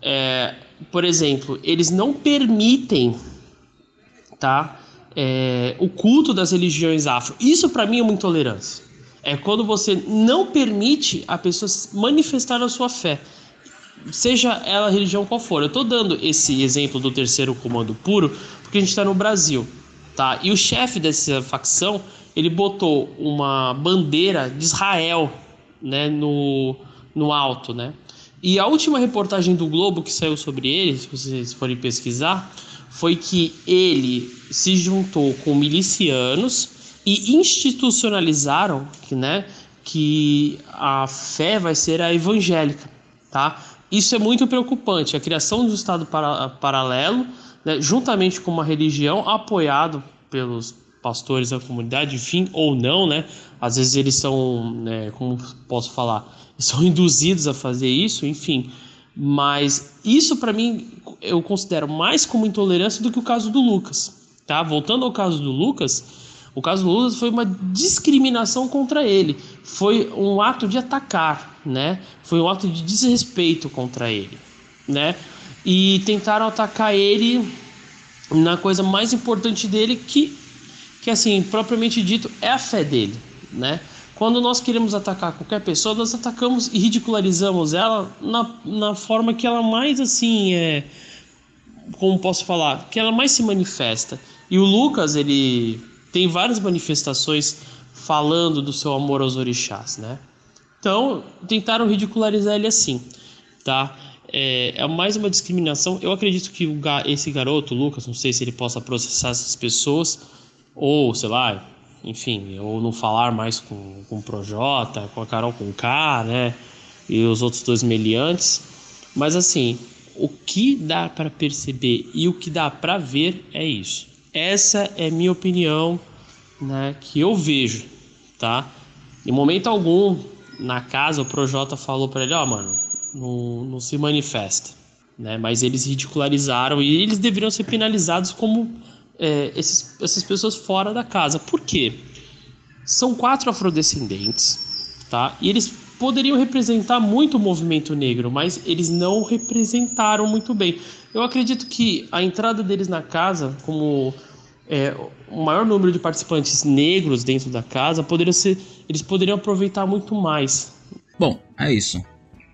É, por exemplo, eles não permitem, tá? É, o culto das religiões afro. Isso para mim é uma intolerância. É quando você não permite a pessoa manifestar a sua fé, seja ela religião qual for. Eu estou dando esse exemplo do terceiro comando puro porque a gente está no Brasil, tá? E o chefe dessa facção ele botou uma bandeira de Israel, né, no no alto, né? E a última reportagem do Globo que saiu sobre ele, se vocês forem pesquisar, foi que ele se juntou com milicianos e institucionalizaram que, né, que a fé vai ser a evangélica, tá? Isso é muito preocupante. A criação do Estado para, paralelo, né, juntamente com uma religião apoiado pelos pastores da comunidade, enfim, ou não, né? Às vezes eles são, né, como posso falar, são induzidos a fazer isso, enfim. Mas isso para mim eu considero mais como intolerância do que o caso do Lucas, tá? Voltando ao caso do Lucas, o caso do Lucas foi uma discriminação contra ele, foi um ato de atacar, né? Foi um ato de desrespeito contra ele, né? E tentaram atacar ele na coisa mais importante dele que que assim, propriamente dito, é a fé dele, né? Quando nós queremos atacar qualquer pessoa, nós atacamos e ridicularizamos ela na, na forma que ela mais assim é. Como posso falar? Que ela mais se manifesta. E o Lucas, ele tem várias manifestações falando do seu amor aos orixás, né? Então, tentaram ridicularizar ele assim, tá? É, é mais uma discriminação. Eu acredito que esse garoto, Lucas, não sei se ele possa processar essas pessoas, ou sei lá, enfim, ou não falar mais com, com o Projota, com a Carol com K, né? E os outros dois meliantes. Mas assim, o que dá para perceber e o que dá para ver é isso. Essa é minha opinião, né? Que eu vejo, tá? Em momento algum, na casa, o Projota falou para ele: Ó, oh, mano, não, não se manifesta, né? Mas eles ridicularizaram e eles deveriam ser penalizados como é, esses, essas pessoas fora da casa. Por quê? São quatro afrodescendentes, tá? E eles poderiam representar muito o movimento negro, mas eles não representaram muito bem. Eu acredito que a entrada deles na casa, como é, o maior número de participantes negros dentro da casa, poderia ser, eles poderiam aproveitar muito mais. Bom, é isso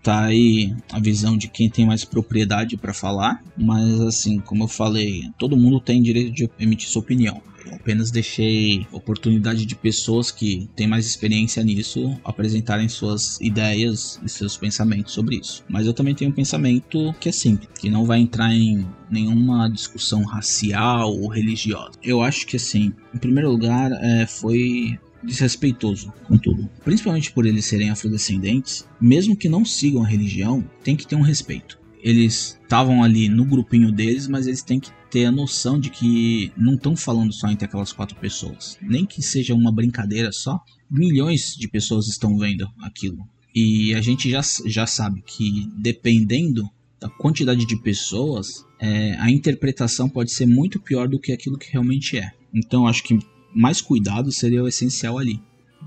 tá aí a visão de quem tem mais propriedade para falar, mas assim, como eu falei, todo mundo tem direito de emitir sua opinião. Eu apenas deixei oportunidade de pessoas que têm mais experiência nisso apresentarem suas ideias e seus pensamentos sobre isso. Mas eu também tenho um pensamento que é simples, que não vai entrar em nenhuma discussão racial ou religiosa. Eu acho que assim, em primeiro lugar, é, foi desrespeitoso com tudo. Principalmente por eles serem afrodescendentes, mesmo que não sigam a religião, tem que ter um respeito. Eles estavam ali no grupinho deles, mas eles têm que ter a noção de que não estão falando só entre aquelas quatro pessoas. Nem que seja uma brincadeira só, milhões de pessoas estão vendo aquilo. E a gente já, já sabe que dependendo da quantidade de pessoas, é, a interpretação pode ser muito pior do que aquilo que realmente é. Então acho que mais cuidado seria o essencial ali.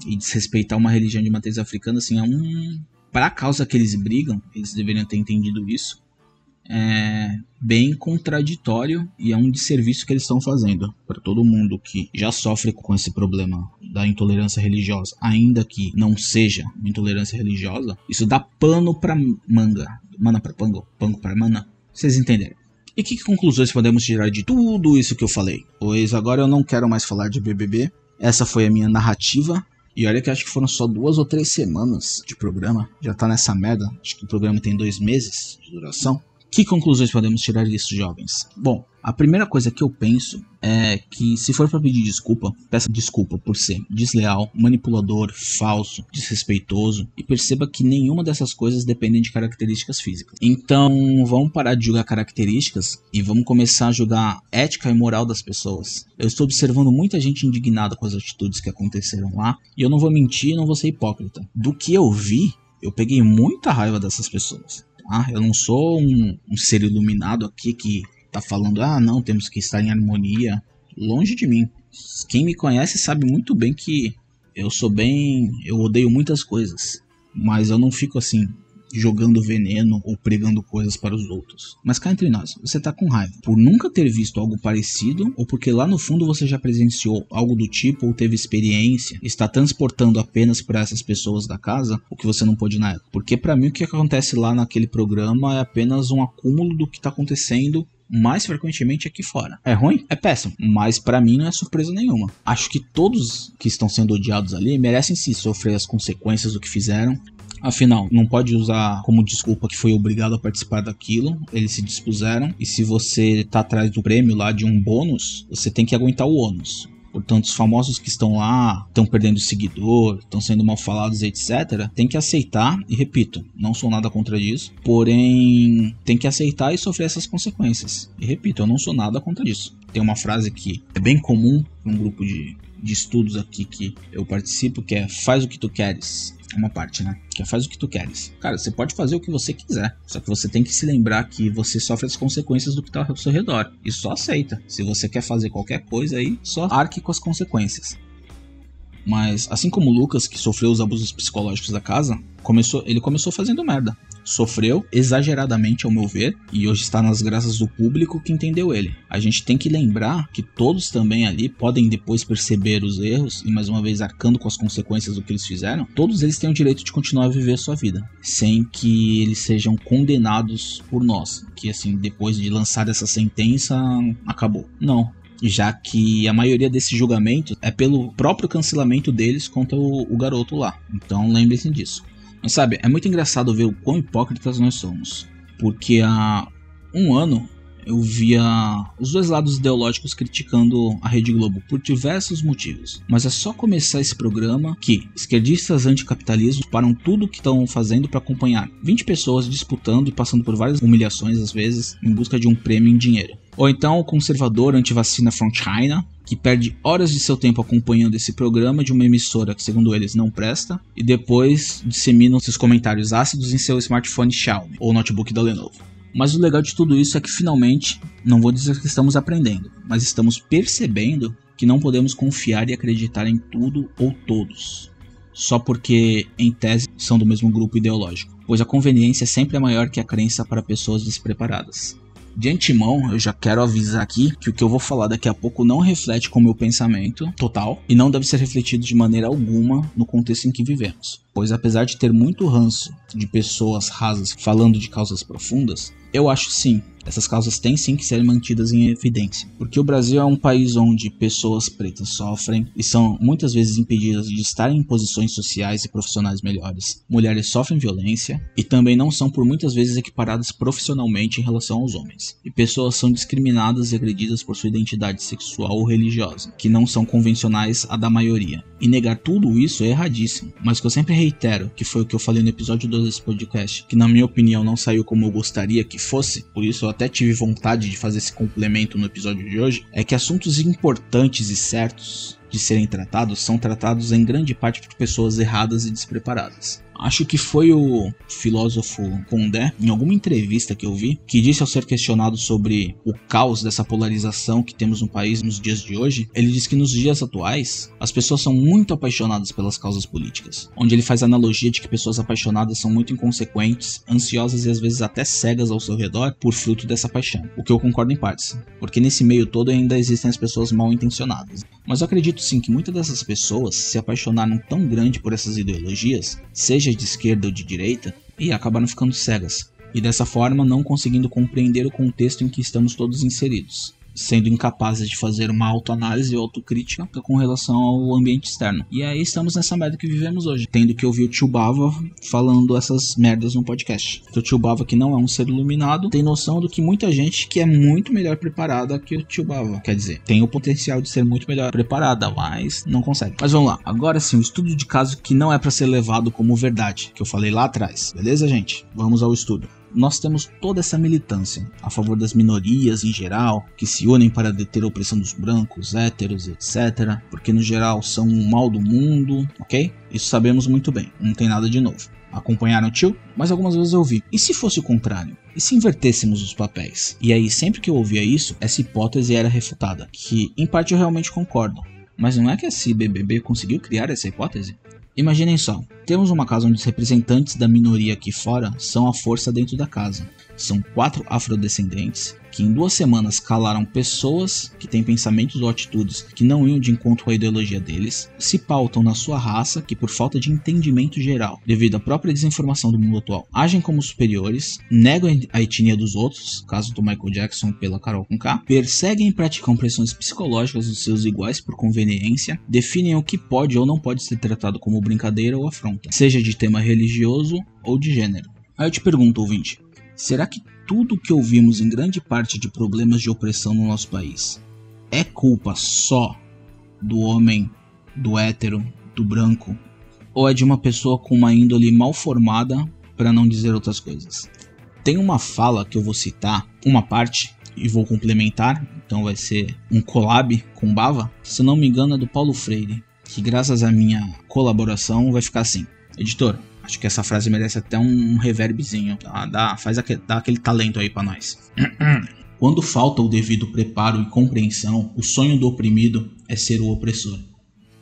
E desrespeitar uma religião de matriz africana, assim, é um. Para a causa que eles brigam, eles deveriam ter entendido isso. É bem contraditório e é um desserviço que eles estão fazendo para todo mundo que já sofre com esse problema da intolerância religiosa, ainda que não seja intolerância religiosa. Isso dá pano para manga, mana para pango, pango para mana. Vocês entenderam? E que conclusões podemos tirar de tudo isso que eu falei? Pois agora eu não quero mais falar de BBB. Essa foi a minha narrativa. E olha que acho que foram só duas ou três semanas de programa. Já tá nessa merda. Acho que o programa tem dois meses de duração. Que conclusões podemos tirar disso, jovens? Bom, a primeira coisa que eu penso é que se for para pedir desculpa, peça desculpa por ser desleal, manipulador, falso, desrespeitoso e perceba que nenhuma dessas coisas dependem de características físicas. Então, vamos parar de julgar características e vamos começar a julgar ética e moral das pessoas. Eu estou observando muita gente indignada com as atitudes que aconteceram lá e eu não vou mentir, não vou ser hipócrita. Do que eu vi, eu peguei muita raiva dessas pessoas. Ah, eu não sou um, um ser iluminado aqui que tá falando, ah, não, temos que estar em harmonia. Longe de mim. Quem me conhece sabe muito bem que eu sou bem. Eu odeio muitas coisas. Mas eu não fico assim, jogando veneno ou pregando coisas para os outros. Mas cá entre nós, você tá com raiva por nunca ter visto algo parecido ou porque lá no fundo você já presenciou algo do tipo ou teve experiência, está transportando apenas para essas pessoas da casa o que você não pôde na época. Porque para mim o que acontece lá naquele programa é apenas um acúmulo do que está acontecendo mais frequentemente aqui fora. É ruim? É péssimo, mas para mim não é surpresa nenhuma. Acho que todos que estão sendo odiados ali merecem sim sofrer as consequências do que fizeram. Afinal, não pode usar como desculpa que foi obrigado a participar daquilo. Eles se dispuseram. E se você tá atrás do prêmio lá de um bônus, você tem que aguentar o ônus. Portanto, os famosos que estão lá estão perdendo seguidor, estão sendo mal falados, etc. Tem que aceitar, e repito, não sou nada contra isso, porém tem que aceitar e sofrer essas consequências. E repito, eu não sou nada contra isso. Tem uma frase que é bem comum num grupo de, de estudos aqui que eu participo, que é faz o que tu queres, uma parte, né? Que é faz o que tu queres. Cara, você pode fazer o que você quiser. Só que você tem que se lembrar que você sofre as consequências do que tá ao seu redor. E só aceita. Se você quer fazer qualquer coisa aí, só arque com as consequências. Mas assim como o Lucas, que sofreu os abusos psicológicos da casa, começou, ele começou fazendo merda sofreu exageradamente, ao meu ver, e hoje está nas graças do público que entendeu ele. A gente tem que lembrar que todos também ali podem depois perceber os erros e mais uma vez arcando com as consequências do que eles fizeram. Todos eles têm o direito de continuar a viver a sua vida, sem que eles sejam condenados por nós, que assim, depois de lançar essa sentença, acabou. Não, já que a maioria desses julgamentos é pelo próprio cancelamento deles contra o, o garoto lá. Então lembrem-se disso. Sabe, é muito engraçado ver o quão hipócritas nós somos. Porque há um ano eu via os dois lados ideológicos criticando a Rede Globo por diversos motivos. Mas é só começar esse programa que esquerdistas anticapitalismo param tudo que estão fazendo para acompanhar 20 pessoas disputando e passando por várias humilhações às vezes em busca de um prêmio em dinheiro. Ou então o conservador anti-vacina from China, que perde horas de seu tempo acompanhando esse programa de uma emissora que, segundo eles, não presta, e depois disseminam seus comentários ácidos em seu smartphone Xiaomi ou notebook da Lenovo. Mas o legal de tudo isso é que finalmente, não vou dizer que estamos aprendendo, mas estamos percebendo que não podemos confiar e acreditar em tudo ou todos, só porque, em tese, são do mesmo grupo ideológico, pois a conveniência sempre é maior que a crença para pessoas despreparadas. De antemão, eu já quero avisar aqui que o que eu vou falar daqui a pouco não reflete com o meu pensamento total e não deve ser refletido de maneira alguma no contexto em que vivemos. Pois apesar de ter muito ranço de pessoas rasas falando de causas profundas, eu acho sim essas causas têm sim que ser mantidas em evidência, porque o Brasil é um país onde pessoas pretas sofrem e são muitas vezes impedidas de estar em posições sociais e profissionais melhores. Mulheres sofrem violência e também não são por muitas vezes equiparadas profissionalmente em relação aos homens. E pessoas são discriminadas e agredidas por sua identidade sexual ou religiosa, que não são convencionais à da maioria. E negar tudo isso é erradíssimo, mas que eu sempre reitero, que foi o que eu falei no episódio 2 desse podcast, que na minha opinião não saiu como eu gostaria que fosse, por isso eu até tive vontade de fazer esse complemento no episódio de hoje, é que assuntos importantes e certos de serem tratados são tratados em grande parte por pessoas erradas e despreparadas. Acho que foi o filósofo Condé, em alguma entrevista que eu vi, que disse ao ser questionado sobre o caos dessa polarização que temos no país nos dias de hoje, ele disse que nos dias atuais as pessoas são muito apaixonadas pelas causas políticas, onde ele faz analogia de que pessoas apaixonadas são muito inconsequentes, ansiosas e às vezes até cegas ao seu redor por fruto dessa paixão. O que eu concordo em partes, porque nesse meio todo ainda existem as pessoas mal intencionadas. Mas eu acredito sim que muitas dessas pessoas se apaixonaram tão grande por essas ideologias, seja de esquerda ou de direita, e acabaram ficando cegas, e dessa forma não conseguindo compreender o contexto em que estamos todos inseridos sendo incapazes de fazer uma autoanálise e autocrítica com relação ao ambiente externo. E aí estamos nessa merda que vivemos hoje, tendo que ouvir o tio Bava falando essas merdas no podcast. o tio Bava, que não é um ser iluminado, tem noção do que muita gente que é muito melhor preparada que o tio Bava. Quer dizer, tem o potencial de ser muito melhor preparada, mas não consegue. Mas vamos lá. Agora sim, o um estudo de caso que não é para ser levado como verdade, que eu falei lá atrás. Beleza, gente? Vamos ao estudo nós temos toda essa militância a favor das minorias em geral, que se unem para deter a opressão dos brancos, héteros, etc., porque no geral são o mal do mundo, ok? Isso sabemos muito bem, não tem nada de novo. Acompanharam o tio? Mas algumas vezes eu ouvi. E se fosse o contrário? E se invertêssemos os papéis? E aí, sempre que eu ouvia isso, essa hipótese era refutada. Que, em parte, eu realmente concordo. Mas não é que a CBBB conseguiu criar essa hipótese? Imaginem só, temos uma casa onde os representantes da minoria aqui fora são a força dentro da casa. São quatro afrodescendentes que em duas semanas calaram pessoas que têm pensamentos ou atitudes que não iam de encontro com a ideologia deles, se pautam na sua raça que, por falta de entendimento geral, devido à própria desinformação do mundo atual, agem como superiores, negam a etnia dos outros, caso do Michael Jackson pela Carol com K, perseguem e praticam pressões psicológicas dos seus iguais por conveniência, definem o que pode ou não pode ser tratado como brincadeira ou afronta, seja de tema religioso ou de gênero. Aí eu te pergunto, ouvinte, será que tudo que ouvimos em grande parte de problemas de opressão no nosso país é culpa só do homem, do hétero, do branco, ou é de uma pessoa com uma índole mal formada, para não dizer outras coisas? Tem uma fala que eu vou citar, uma parte, e vou complementar, então vai ser um collab com Bava, se não me engano é do Paulo Freire, que graças à minha colaboração vai ficar assim. Editor, Acho que essa frase merece até um reverbzinho. Tá? Dá, faz aquele, dá aquele talento aí para nós. Quando falta o devido preparo e compreensão, o sonho do oprimido é ser o opressor.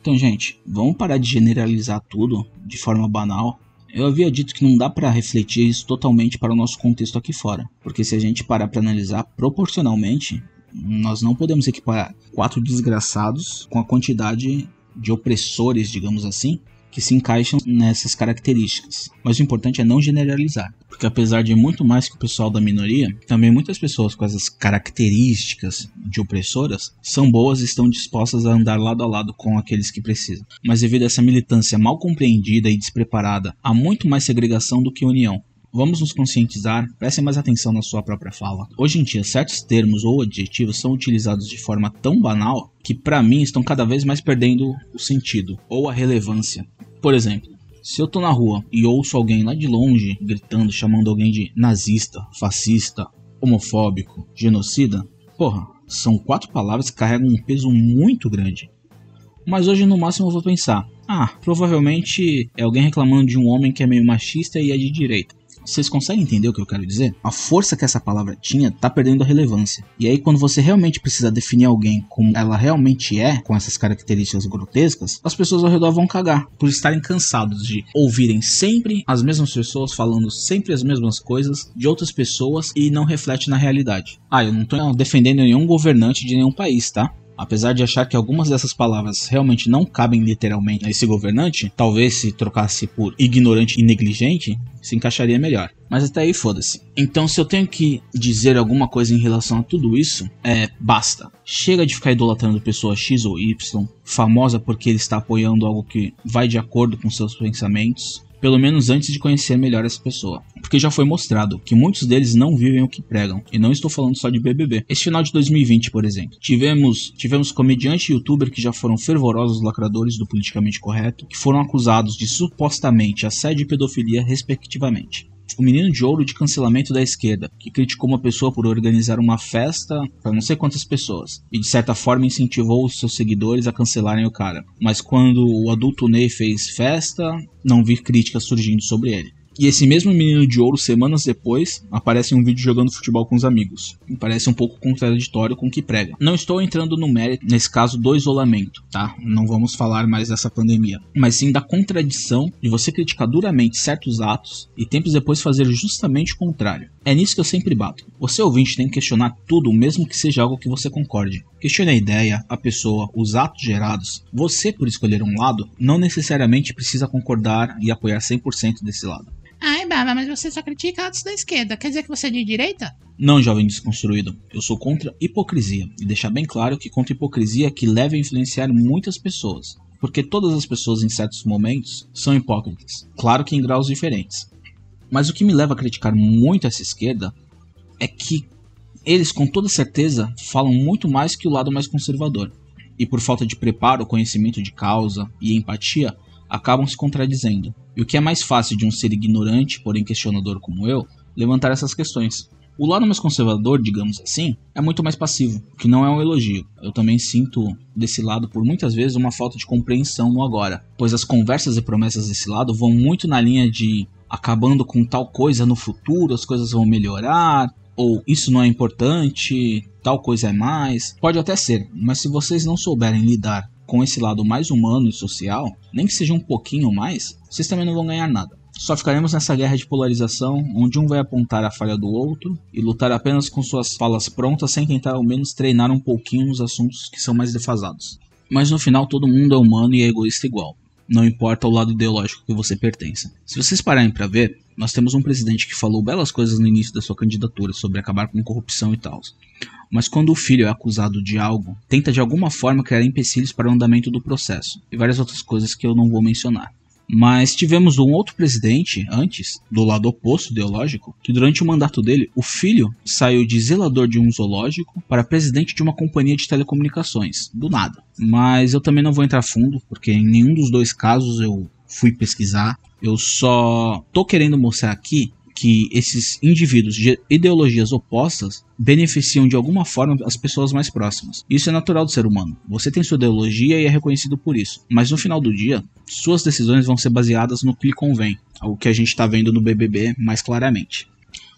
Então, gente, vamos parar de generalizar tudo de forma banal. Eu havia dito que não dá para refletir isso totalmente para o nosso contexto aqui fora, porque se a gente parar para analisar proporcionalmente, nós não podemos equiparar quatro desgraçados com a quantidade de opressores, digamos assim, que se encaixam nessas características. Mas o importante é não generalizar, porque apesar de muito mais que o pessoal da minoria, também muitas pessoas com essas características de opressoras são boas e estão dispostas a andar lado a lado com aqueles que precisam. Mas devido a essa militância mal compreendida e despreparada, há muito mais segregação do que união. Vamos nos conscientizar, prestem mais atenção na sua própria fala. Hoje em dia, certos termos ou adjetivos são utilizados de forma tão banal que, para mim, estão cada vez mais perdendo o sentido ou a relevância. Por exemplo, se eu tô na rua e ouço alguém lá de longe gritando, chamando alguém de nazista, fascista, homofóbico, genocida, porra, são quatro palavras que carregam um peso muito grande. Mas hoje no máximo eu vou pensar: ah, provavelmente é alguém reclamando de um homem que é meio machista e é de direita. Vocês conseguem entender o que eu quero dizer? A força que essa palavra tinha tá perdendo a relevância. E aí, quando você realmente precisa definir alguém como ela realmente é, com essas características grotescas, as pessoas ao redor vão cagar por estarem cansados de ouvirem sempre as mesmas pessoas falando sempre as mesmas coisas de outras pessoas e não reflete na realidade. Ah, eu não tô defendendo nenhum governante de nenhum país, tá? Apesar de achar que algumas dessas palavras realmente não cabem literalmente a esse governante, talvez se trocasse por ignorante e negligente, se encaixaria melhor. Mas até aí foda-se. Então, se eu tenho que dizer alguma coisa em relação a tudo isso, é basta. Chega de ficar idolatrando pessoa X ou Y, famosa porque ele está apoiando algo que vai de acordo com seus pensamentos pelo menos antes de conhecer melhor essa pessoa. Porque já foi mostrado que muitos deles não vivem o que pregam, e não estou falando só de BBB. Esse final de 2020, por exemplo, tivemos tivemos comediante e youtuber que já foram fervorosos lacradores do politicamente correto, que foram acusados de supostamente assédio e pedofilia respectivamente. O menino de ouro de cancelamento da esquerda, que criticou uma pessoa por organizar uma festa para não sei quantas pessoas e de certa forma incentivou os seus seguidores a cancelarem o cara. Mas quando o adulto Ney fez festa, não vi críticas surgindo sobre ele. E esse mesmo menino de ouro, semanas depois, aparece em um vídeo jogando futebol com os amigos. Me parece um pouco contraditório com o que prega. Não estou entrando no mérito, nesse caso, do isolamento, tá? Não vamos falar mais dessa pandemia. Mas sim da contradição de você criticar duramente certos atos e tempos depois fazer justamente o contrário. É nisso que eu sempre bato. Você ouvinte tem que questionar tudo, mesmo que seja algo que você concorde. Questione a ideia, a pessoa, os atos gerados. Você, por escolher um lado, não necessariamente precisa concordar e apoiar 100% desse lado. Ai, Baba, mas você só critica atos da esquerda. Quer dizer que você é de direita? Não, jovem desconstruído. Eu sou contra hipocrisia. E deixar bem claro que contra hipocrisia que leva a influenciar muitas pessoas. Porque todas as pessoas em certos momentos são hipócritas. Claro que em graus diferentes. Mas o que me leva a criticar muito essa esquerda é que eles com toda certeza falam muito mais que o lado mais conservador. E por falta de preparo, conhecimento de causa e empatia, acabam se contradizendo. E o que é mais fácil de um ser ignorante, porém questionador como eu, levantar essas questões. O lado mais conservador, digamos assim, é muito mais passivo, o que não é um elogio. Eu também sinto desse lado por muitas vezes uma falta de compreensão no agora, pois as conversas e promessas desse lado vão muito na linha de acabando com tal coisa no futuro, as coisas vão melhorar, ou isso não é importante, tal coisa é mais. Pode até ser, mas se vocês não souberem lidar com esse lado mais humano e social, nem que seja um pouquinho mais, vocês também não vão ganhar nada. Só ficaremos nessa guerra de polarização, onde um vai apontar a falha do outro e lutar apenas com suas falas prontas sem tentar ao menos treinar um pouquinho nos assuntos que são mais defasados. Mas no final todo mundo é humano e é egoísta igual. Não importa o lado ideológico que você pertença. Se vocês pararem para ver, nós temos um presidente que falou belas coisas no início da sua candidatura sobre acabar com corrupção e tal. Mas quando o filho é acusado de algo, tenta de alguma forma criar empecilhos para o andamento do processo, e várias outras coisas que eu não vou mencionar. Mas tivemos um outro presidente antes, do lado oposto ideológico, que durante o mandato dele, o filho saiu de zelador de um zoológico para presidente de uma companhia de telecomunicações, do nada. Mas eu também não vou entrar fundo, porque em nenhum dos dois casos eu fui pesquisar. Eu só tô querendo mostrar aqui que esses indivíduos de ideologias opostas beneficiam de alguma forma as pessoas mais próximas. Isso é natural do ser humano. Você tem sua ideologia e é reconhecido por isso. Mas no final do dia, suas decisões vão ser baseadas no que lhe convém, o que a gente está vendo no BBB mais claramente.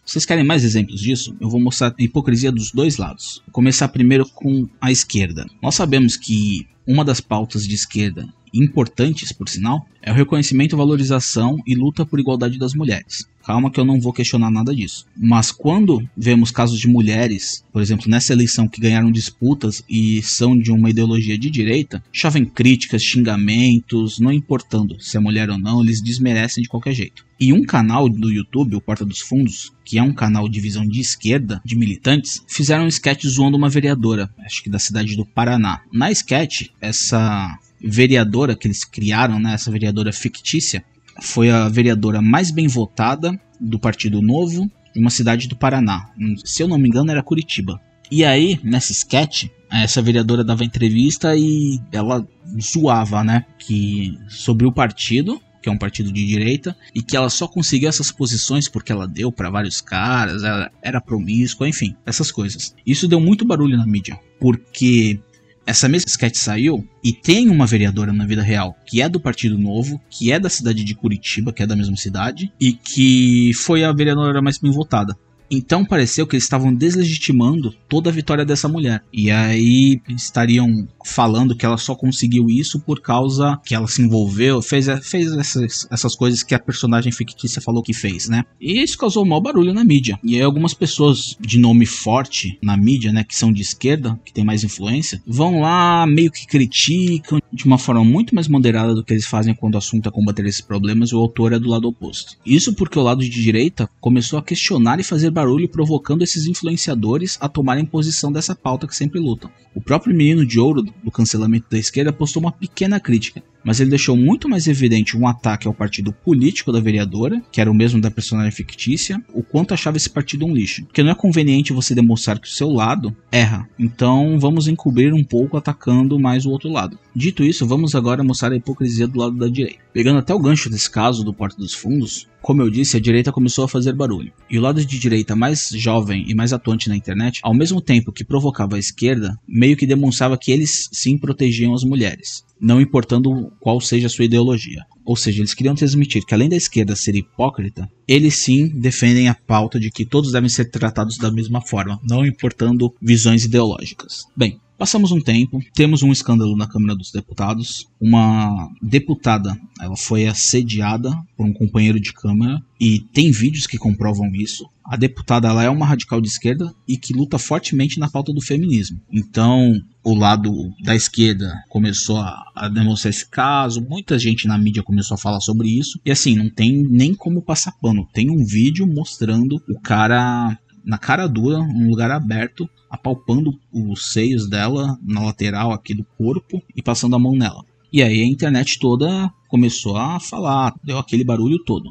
Vocês querem mais exemplos disso? Eu vou mostrar a hipocrisia dos dois lados. Vou começar primeiro com a esquerda. Nós sabemos que uma das pautas de esquerda importantes, por sinal, é o reconhecimento, valorização e luta por igualdade das mulheres. Calma que eu não vou questionar nada disso. Mas quando vemos casos de mulheres, por exemplo, nessa eleição que ganharam disputas e são de uma ideologia de direita, chovem críticas, xingamentos, não importando se é mulher ou não, eles desmerecem de qualquer jeito. E um canal do YouTube, o Porta dos Fundos, que é um canal de visão de esquerda, de militantes, fizeram um sketch zoando uma vereadora, acho que da cidade do Paraná. Na sketch, essa vereadora que eles criaram, né, essa vereadora fictícia, foi a vereadora mais bem votada do Partido Novo em uma cidade do Paraná. Se eu não me engano, era Curitiba. E aí, nessa sketch, essa vereadora dava entrevista e ela zoava, né? Que sobre o partido, que é um partido de direita, e que ela só conseguiu essas posições porque ela deu para vários caras, ela era promíscua, enfim, essas coisas. Isso deu muito barulho na mídia, porque essa mesma sketch saiu e tem uma vereadora na vida real que é do Partido Novo, que é da cidade de Curitiba, que é da mesma cidade, e que foi a vereadora mais bem votada. Então pareceu que eles estavam deslegitimando toda a vitória dessa mulher. E aí estariam falando que ela só conseguiu isso por causa que ela se envolveu, fez, fez essas, essas coisas que a personagem fictícia falou que fez, né? E isso causou um mau barulho na mídia. E aí algumas pessoas de nome forte na mídia, né, que são de esquerda, que tem mais influência, vão lá meio que criticam de uma forma muito mais moderada do que eles fazem quando o assunto é combater esses problemas o autor é do lado oposto. Isso porque o lado de direita começou a questionar e fazer barulho provocando esses influenciadores a tomarem posição dessa pauta que sempre lutam. O próprio menino de ouro do cancelamento da esquerda postou uma pequena crítica. Mas ele deixou muito mais evidente um ataque ao partido político da vereadora, que era o mesmo da personagem fictícia, o quanto achava esse partido um lixo. Porque não é conveniente você demonstrar que o seu lado erra. Então vamos encobrir um pouco atacando mais o outro lado. Dito isso, vamos agora mostrar a hipocrisia do lado da direita. Pegando até o gancho desse caso do Porta dos Fundos, como eu disse, a direita começou a fazer barulho. E o lado de direita mais jovem e mais atuante na internet, ao mesmo tempo que provocava a esquerda, meio que demonstrava que eles sim protegiam as mulheres, não importando qual seja a sua ideologia. Ou seja, eles queriam transmitir que além da esquerda ser hipócrita, eles sim defendem a pauta de que todos devem ser tratados da mesma forma, não importando visões ideológicas. Bem, Passamos um tempo, temos um escândalo na Câmara dos Deputados. Uma deputada, ela foi assediada por um companheiro de Câmara e tem vídeos que comprovam isso. A deputada ela é uma radical de esquerda e que luta fortemente na pauta do feminismo. Então, o lado da esquerda começou a, a, demonstrar esse caso, muita gente na mídia começou a falar sobre isso. E assim, não tem nem como passar pano. Tem um vídeo mostrando o cara na cara dura, num lugar aberto, apalpando os seios dela na lateral aqui do corpo e passando a mão nela. E aí a internet toda começou a falar, deu aquele barulho todo.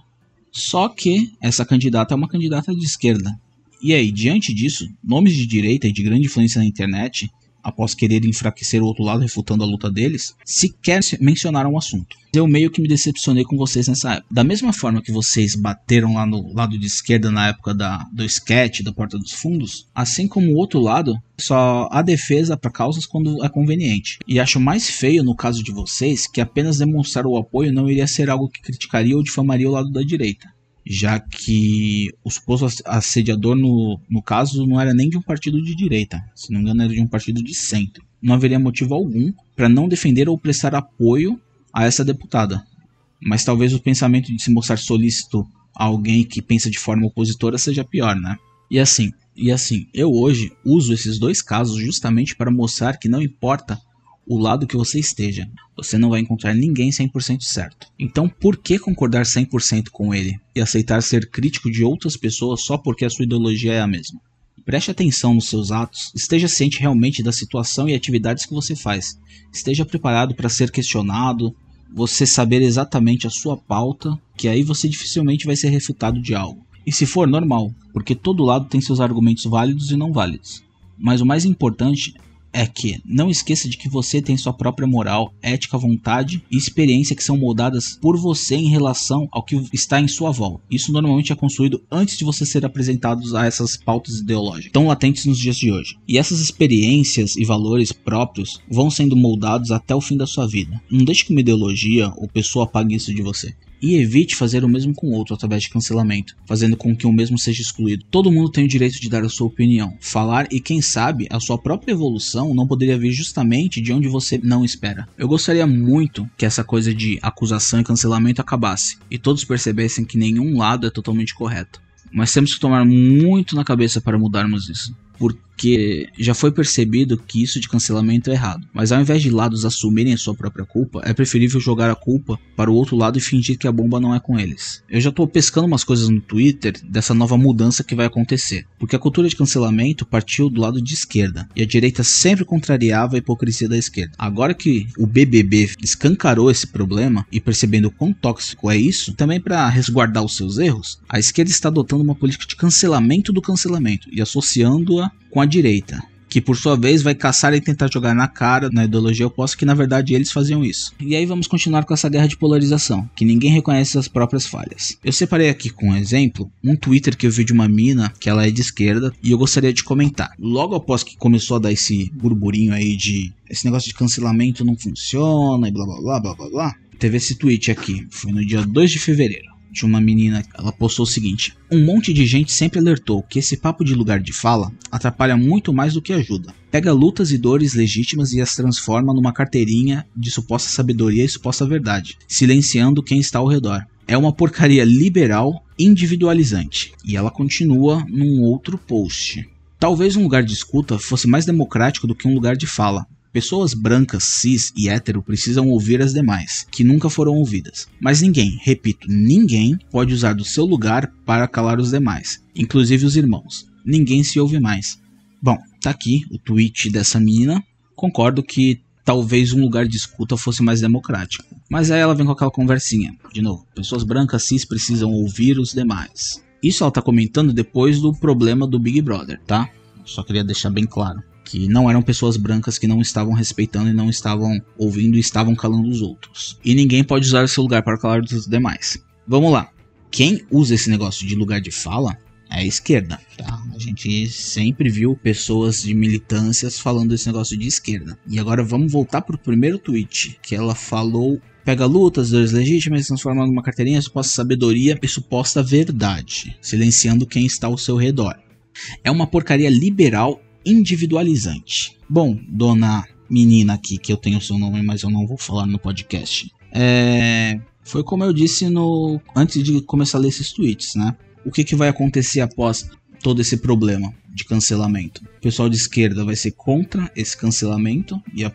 Só que essa candidata é uma candidata de esquerda. E aí, diante disso, nomes de direita e de grande influência na internet após querer enfraquecer o outro lado, refutando a luta deles, sequer mencionaram o assunto. Eu meio que me decepcionei com vocês nessa época. Da mesma forma que vocês bateram lá no lado de esquerda na época da, do sketch, da Porta dos Fundos, assim como o outro lado, só há defesa para causas quando é conveniente. E acho mais feio no caso de vocês que apenas demonstrar o apoio não iria ser algo que criticaria ou difamaria o lado da direita já que o suposto assediador, no, no caso, não era nem de um partido de direita, se não me engano, era de um partido de centro. Não haveria motivo algum para não defender ou prestar apoio a essa deputada. Mas talvez o pensamento de se mostrar solícito a alguém que pensa de forma opositora seja pior, né? E assim, e assim, eu hoje uso esses dois casos justamente para mostrar que não importa o lado que você esteja, você não vai encontrar ninguém 100% certo. Então, por que concordar 100% com ele e aceitar ser crítico de outras pessoas só porque a sua ideologia é a mesma? Preste atenção nos seus atos, esteja ciente realmente da situação e atividades que você faz. Esteja preparado para ser questionado, você saber exatamente a sua pauta, que aí você dificilmente vai ser refutado de algo. E se for normal, porque todo lado tem seus argumentos válidos e não válidos. Mas o mais importante é que não esqueça de que você tem sua própria moral, ética, vontade e experiência que são moldadas por você em relação ao que está em sua volta. Isso normalmente é construído antes de você ser apresentado a essas pautas ideológicas, tão latentes nos dias de hoje. E essas experiências e valores próprios vão sendo moldados até o fim da sua vida. Não deixe que uma ideologia ou pessoa apague isso de você e evite fazer o mesmo com outro através de cancelamento, fazendo com que o mesmo seja excluído. Todo mundo tem o direito de dar a sua opinião, falar e quem sabe a sua própria evolução não poderia vir justamente de onde você não espera. Eu gostaria muito que essa coisa de acusação e cancelamento acabasse e todos percebessem que nenhum lado é totalmente correto. Mas temos que tomar muito na cabeça para mudarmos isso porque já foi percebido que isso de cancelamento é errado. Mas ao invés de lados assumirem a sua própria culpa, é preferível jogar a culpa para o outro lado e fingir que a bomba não é com eles. Eu já estou pescando umas coisas no Twitter dessa nova mudança que vai acontecer, porque a cultura de cancelamento partiu do lado de esquerda e a direita sempre contrariava a hipocrisia da esquerda. Agora que o BBB escancarou esse problema e percebendo o quão tóxico é isso, também para resguardar os seus erros, a esquerda está adotando uma política de cancelamento do cancelamento e associando-a com a direita, que por sua vez vai caçar e tentar jogar na cara na ideologia oposta que na verdade eles faziam isso. E aí vamos continuar com essa guerra de polarização, que ninguém reconhece as próprias falhas. Eu separei aqui com um exemplo um Twitter que eu vi de uma mina que ela é de esquerda e eu gostaria de comentar. Logo após que começou a dar esse burburinho aí de esse negócio de cancelamento não funciona e blá blá blá blá blá blá, teve esse tweet aqui, foi no dia 2 de fevereiro de uma menina, ela postou o seguinte: Um monte de gente sempre alertou que esse papo de lugar de fala atrapalha muito mais do que ajuda. Pega lutas e dores legítimas e as transforma numa carteirinha de suposta sabedoria e suposta verdade, silenciando quem está ao redor. É uma porcaria liberal individualizante. E ela continua num outro post. Talvez um lugar de escuta fosse mais democrático do que um lugar de fala, Pessoas brancas, cis e hétero precisam ouvir as demais, que nunca foram ouvidas. Mas ninguém, repito, ninguém pode usar do seu lugar para calar os demais, inclusive os irmãos. Ninguém se ouve mais. Bom, tá aqui o tweet dessa menina. Concordo que talvez um lugar de escuta fosse mais democrático. Mas aí ela vem com aquela conversinha. De novo, pessoas brancas cis precisam ouvir os demais. Isso ela tá comentando depois do problema do Big Brother, tá? Só queria deixar bem claro que não eram pessoas brancas que não estavam respeitando e não estavam ouvindo e estavam calando os outros. E ninguém pode usar seu lugar para calar os demais. Vamos lá. Quem usa esse negócio de lugar de fala é a esquerda, tá? A gente sempre viu pessoas de militâncias falando esse negócio de esquerda. E agora vamos voltar pro primeiro tweet que ela falou pega lutas, dores legítimas, transforma numa carteirinha, suposta sabedoria e suposta verdade, silenciando quem está ao seu redor. É uma porcaria liberal individualizante. Bom, dona menina aqui, que eu tenho seu nome, mas eu não vou falar no podcast. É, foi como eu disse no antes de começar a ler esses tweets, né? O que, que vai acontecer após todo esse problema de cancelamento. O pessoal de esquerda vai ser contra esse cancelamento e a,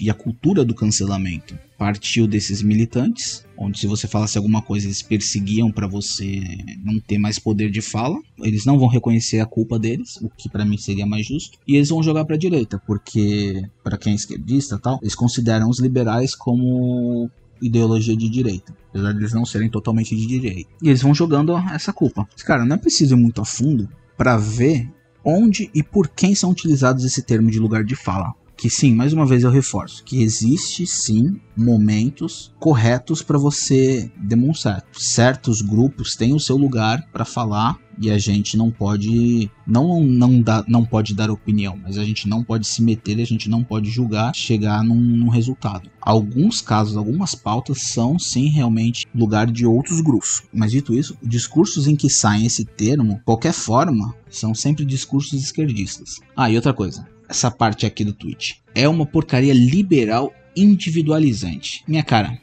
e a cultura do cancelamento partiu desses militantes, onde se você falasse alguma coisa eles perseguiam para você não ter mais poder de fala. Eles não vão reconhecer a culpa deles, o que para mim seria mais justo, e eles vão jogar para direita, porque para quem é esquerdista, tal, eles consideram os liberais como ideologia de direita, apesar de eles não serem totalmente de direita. E eles vão jogando essa culpa. Cara, não é preciso ir muito a fundo para ver onde e por quem são utilizados esse termo de lugar de fala. Que sim, mais uma vez eu reforço, que existe sim momentos corretos para você demonstrar. Certos grupos têm o seu lugar para falar e a gente não pode não não dá, não pode dar opinião, mas a gente não pode se meter, a gente não pode julgar, chegar num, num resultado. Alguns casos, algumas pautas são sim realmente lugar de outros grupos. Mas dito isso, discursos em que saem esse termo, qualquer forma, são sempre discursos esquerdistas. Ah, e outra coisa, essa parte aqui do tweet é uma porcaria liberal individualizante. Minha cara,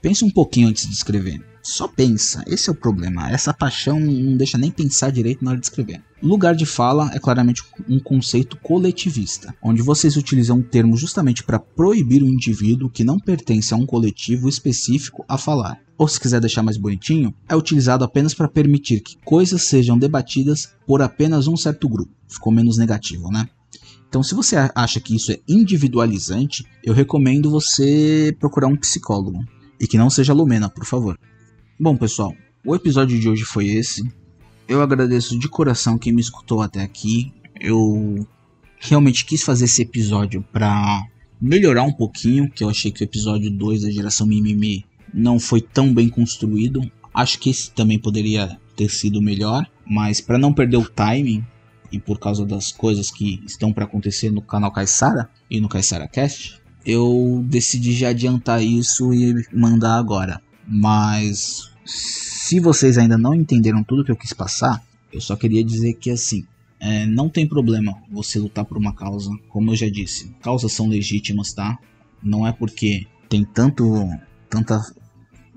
pense um pouquinho antes de escrever. Só pensa, esse é o problema. Essa paixão não deixa nem pensar direito na hora de escrever. Lugar de fala é claramente um conceito coletivista, onde vocês utilizam um termo justamente para proibir o indivíduo que não pertence a um coletivo específico a falar. Ou se quiser deixar mais bonitinho, é utilizado apenas para permitir que coisas sejam debatidas por apenas um certo grupo. Ficou menos negativo, né? Então, se você acha que isso é individualizante, eu recomendo você procurar um psicólogo. E que não seja Lumena, por favor. Bom, pessoal, o episódio de hoje foi esse. Eu agradeço de coração quem me escutou até aqui. Eu realmente quis fazer esse episódio para melhorar um pouquinho, que eu achei que o episódio 2 da geração Mimimi não foi tão bem construído. Acho que esse também poderia ter sido melhor, mas para não perder o timing e por causa das coisas que estão para acontecer no canal Caissara e no Caissara Cast, eu decidi já adiantar isso e mandar agora. Mas se vocês ainda não entenderam tudo que eu quis passar, eu só queria dizer que assim, é, não tem problema você lutar por uma causa, como eu já disse, causas são legítimas, tá? Não é porque tem tanto tanta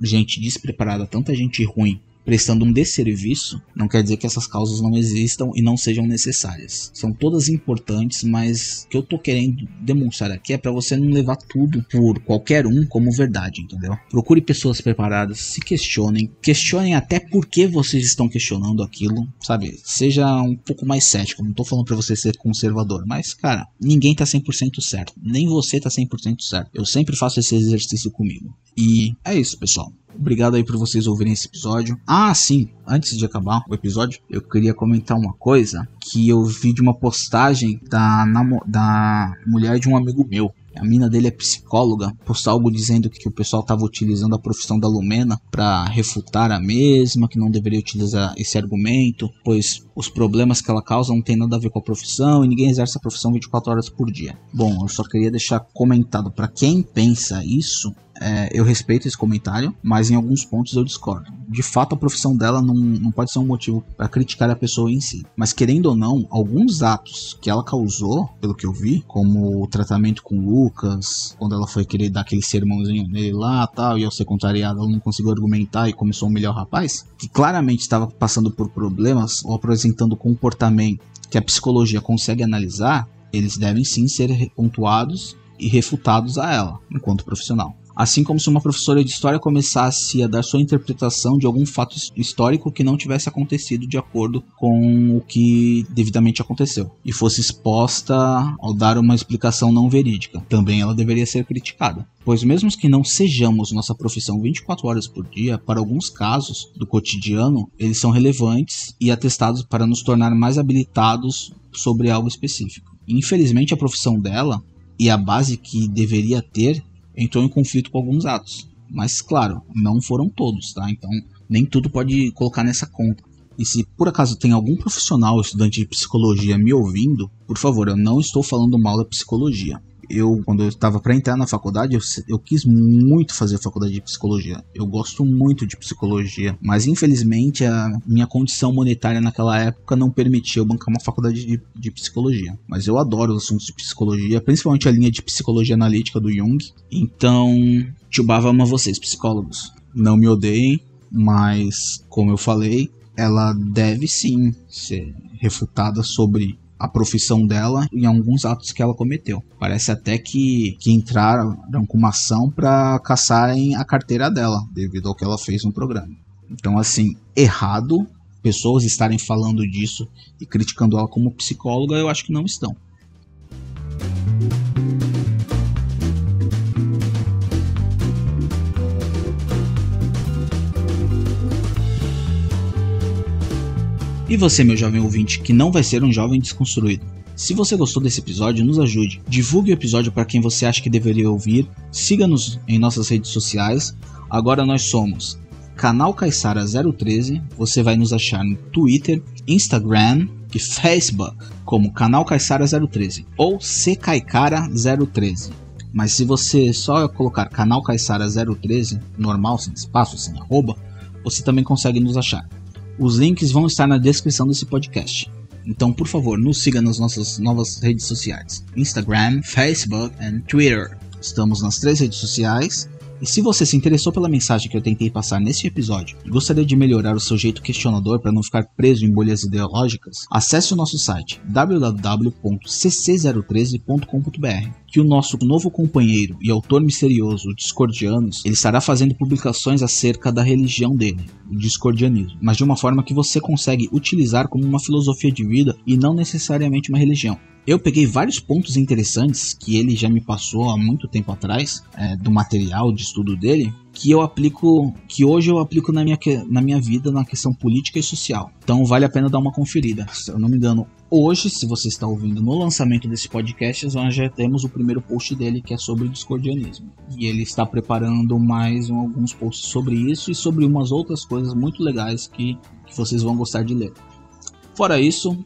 gente despreparada, tanta gente ruim prestando um desserviço, não quer dizer que essas causas não existam e não sejam necessárias. São todas importantes, mas o que eu tô querendo demonstrar aqui é para você não levar tudo por qualquer um como verdade, entendeu? Procure pessoas preparadas, se questionem, questionem até por que vocês estão questionando aquilo, sabe? Seja um pouco mais cético, não tô falando para você ser conservador, mas cara, ninguém tá 100% certo, nem você tá 100% certo. Eu sempre faço esse exercício comigo. E é isso, pessoal. Obrigado aí por vocês ouvirem esse episódio. Ah, sim, antes de acabar o episódio, eu queria comentar uma coisa que eu vi de uma postagem da, da mulher de um amigo meu. A mina dele é psicóloga, postou algo dizendo que o pessoal estava utilizando a profissão da Lumena para refutar a mesma, que não deveria utilizar esse argumento, pois os problemas que ela causa não tem nada a ver com a profissão e ninguém exerce a profissão 24 horas por dia. Bom, eu só queria deixar comentado para quem pensa isso, é, eu respeito esse comentário, mas em alguns pontos eu discordo. De fato, a profissão dela não, não pode ser um motivo para criticar a pessoa em si. Mas querendo ou não, alguns atos que ela causou, pelo que eu vi, como o tratamento com o Lucas, quando ela foi querer dar aquele sermãozinho nele lá tal, e ao ser contrariada, ela não conseguiu argumentar e começou a humilhar o rapaz, que claramente estava passando por problemas ou apresentando comportamento que a psicologia consegue analisar, eles devem sim ser pontuados e refutados a ela, enquanto profissional. Assim como se uma professora de história começasse a dar sua interpretação de algum fato histórico que não tivesse acontecido de acordo com o que devidamente aconteceu e fosse exposta ao dar uma explicação não verídica. Também ela deveria ser criticada. Pois mesmo que não sejamos nossa profissão 24 horas por dia, para alguns casos do cotidiano, eles são relevantes e atestados para nos tornar mais habilitados sobre algo específico. Infelizmente, a profissão dela e a base que deveria ter entrou em conflito com alguns atos. Mas, claro, não foram todos, tá? Então, nem tudo pode colocar nessa conta. E se por acaso tem algum profissional, estudante de psicologia me ouvindo, por favor, eu não estou falando mal da psicologia eu, quando eu estava para entrar na faculdade, eu, eu, quis muito fazer faculdade de psicologia. Eu gosto muito de psicologia, mas infelizmente a minha condição monetária naquela época não permitia eu bancar uma faculdade de, de psicologia. Mas eu adoro os assuntos de psicologia, principalmente a linha de psicologia analítica do Jung. Então, tio Bava ama vocês, psicólogos. Não me odeiem, mas como eu falei, ela deve sim ser refutada sobre a profissão dela em alguns atos que ela cometeu. Parece até que, que entraram com uma ação para caçarem a carteira dela, devido ao que ela fez no programa. Então, assim, errado pessoas estarem falando disso e criticando ela como psicóloga, eu acho que não estão. E você, meu jovem ouvinte, que não vai ser um jovem desconstruído. Se você gostou desse episódio, nos ajude. Divulgue o episódio para quem você acha que deveria ouvir. Siga-nos em nossas redes sociais. Agora nós somos Canal Caissara 013. Você vai nos achar no Twitter, Instagram e Facebook como Canal Caissara 013 ou Caicara 013. Mas se você só colocar Canal Caissara 013, normal, sem espaço, sem arroba, você também consegue nos achar. Os links vão estar na descrição desse podcast. Então, por favor, nos siga nas nossas novas redes sociais: Instagram, Facebook e Twitter. Estamos nas três redes sociais e se você se interessou pela mensagem que eu tentei passar neste episódio e gostaria de melhorar o seu jeito questionador para não ficar preso em bolhas ideológicas, acesse o nosso site www.cc013.com.br que o nosso novo companheiro e autor misterioso, o Discordianos, ele estará fazendo publicações acerca da religião dele, o discordianismo, mas de uma forma que você consegue utilizar como uma filosofia de vida e não necessariamente uma religião. Eu peguei vários pontos interessantes que ele já me passou há muito tempo atrás, é, do material de estudo dele, que eu aplico, que hoje eu aplico na minha, na minha vida na questão política e social. Então vale a pena dar uma conferida. Se eu não me engano, hoje, se você está ouvindo no lançamento desse podcast, nós já temos o primeiro post dele que é sobre o discordianismo. E ele está preparando mais alguns posts sobre isso e sobre umas outras coisas muito legais que, que vocês vão gostar de ler. Fora isso,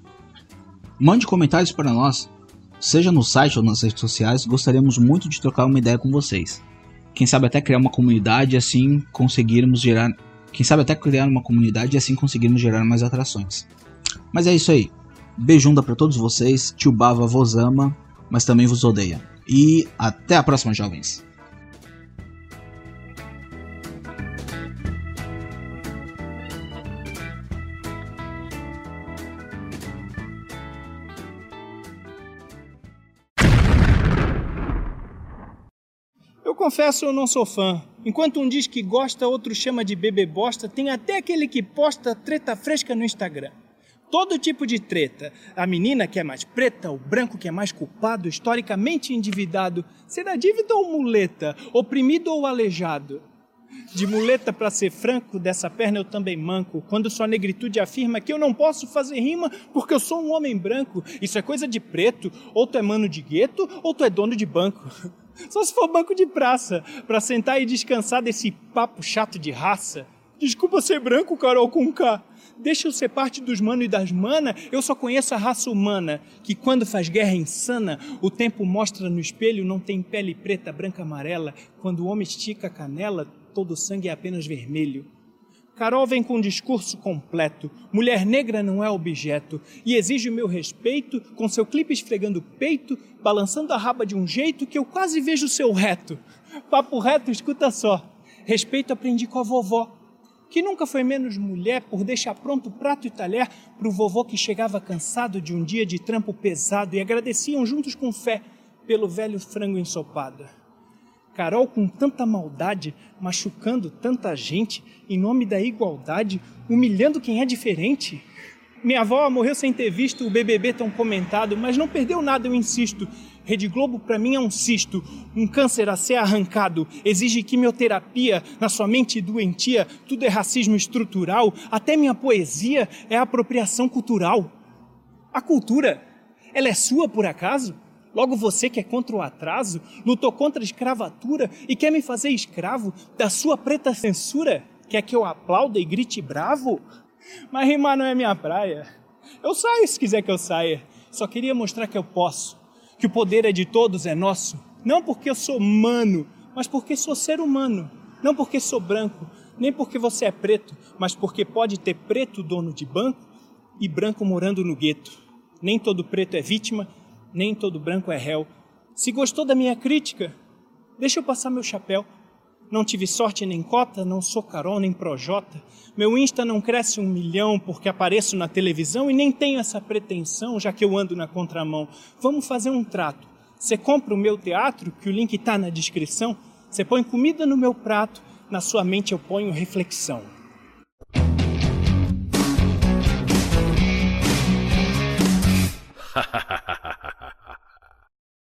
Mande comentários para nós, seja no site ou nas redes sociais, gostaríamos muito de trocar uma ideia com vocês. Quem sabe até criar uma comunidade assim conseguirmos gerar. Quem sabe até criar uma comunidade e assim conseguirmos gerar mais atrações. Mas é isso aí. Beijunda para todos vocês. Tio Bava vos ama, mas também vos odeia. E até a próxima, jovens. Confesso, eu não sou fã. Enquanto um diz que gosta, outro chama de bebê bosta, tem até aquele que posta treta fresca no Instagram. Todo tipo de treta. A menina que é mais preta, o branco que é mais culpado, historicamente endividado. Será dívida ou muleta? Oprimido ou aleijado? De muleta, para ser franco, dessa perna eu também manco. Quando sua negritude afirma que eu não posso fazer rima porque eu sou um homem branco. Isso é coisa de preto. Ou tu é mano de gueto, ou tu é dono de banco. Só se for banco de praça, para sentar e descansar desse papo chato de raça. Desculpa ser branco, Carol com K. Deixa eu ser parte dos mano e das mana, eu só conheço a raça humana, que quando faz guerra insana, o tempo mostra no espelho, não tem pele preta, branca, amarela. Quando o homem estica a canela, todo o sangue é apenas vermelho. Carol vem com um discurso completo. Mulher negra não é objeto e exige o meu respeito, com seu clipe esfregando o peito, balançando a raba de um jeito que eu quase vejo seu reto. Papo reto, escuta só. Respeito aprendi com a vovó, que nunca foi menos mulher por deixar pronto prato e talher para o vovô que chegava cansado de um dia de trampo pesado e agradeciam juntos com fé pelo velho frango ensopado. Carol com tanta maldade, machucando tanta gente, em nome da igualdade, humilhando quem é diferente. Minha avó morreu sem ter visto o BBB tão comentado, mas não perdeu nada, eu insisto. Rede Globo para mim é um cisto, um câncer a ser arrancado, exige quimioterapia na sua mente doentia, tudo é racismo estrutural, até minha poesia é apropriação cultural. A cultura, ela é sua por acaso? Logo você que é contra o atraso, lutou contra a escravatura e quer me fazer escravo da sua preta censura? Quer que eu aplauda e grite bravo? Mas rimar não é minha praia. Eu saio se quiser que eu saia. Só queria mostrar que eu posso, que o poder é de todos, é nosso. Não porque eu sou mano, mas porque sou ser humano. Não porque sou branco, nem porque você é preto, mas porque pode ter preto dono de banco e branco morando no gueto. Nem todo preto é vítima, nem todo branco é réu. Se gostou da minha crítica, deixa eu passar meu chapéu. Não tive sorte nem cota, não sou Carol nem Projota. Meu Insta não cresce um milhão porque apareço na televisão e nem tenho essa pretensão, já que eu ando na contramão. Vamos fazer um trato. Você compra o meu teatro, que o link tá na descrição. Você põe comida no meu prato, na sua mente eu ponho reflexão. Ha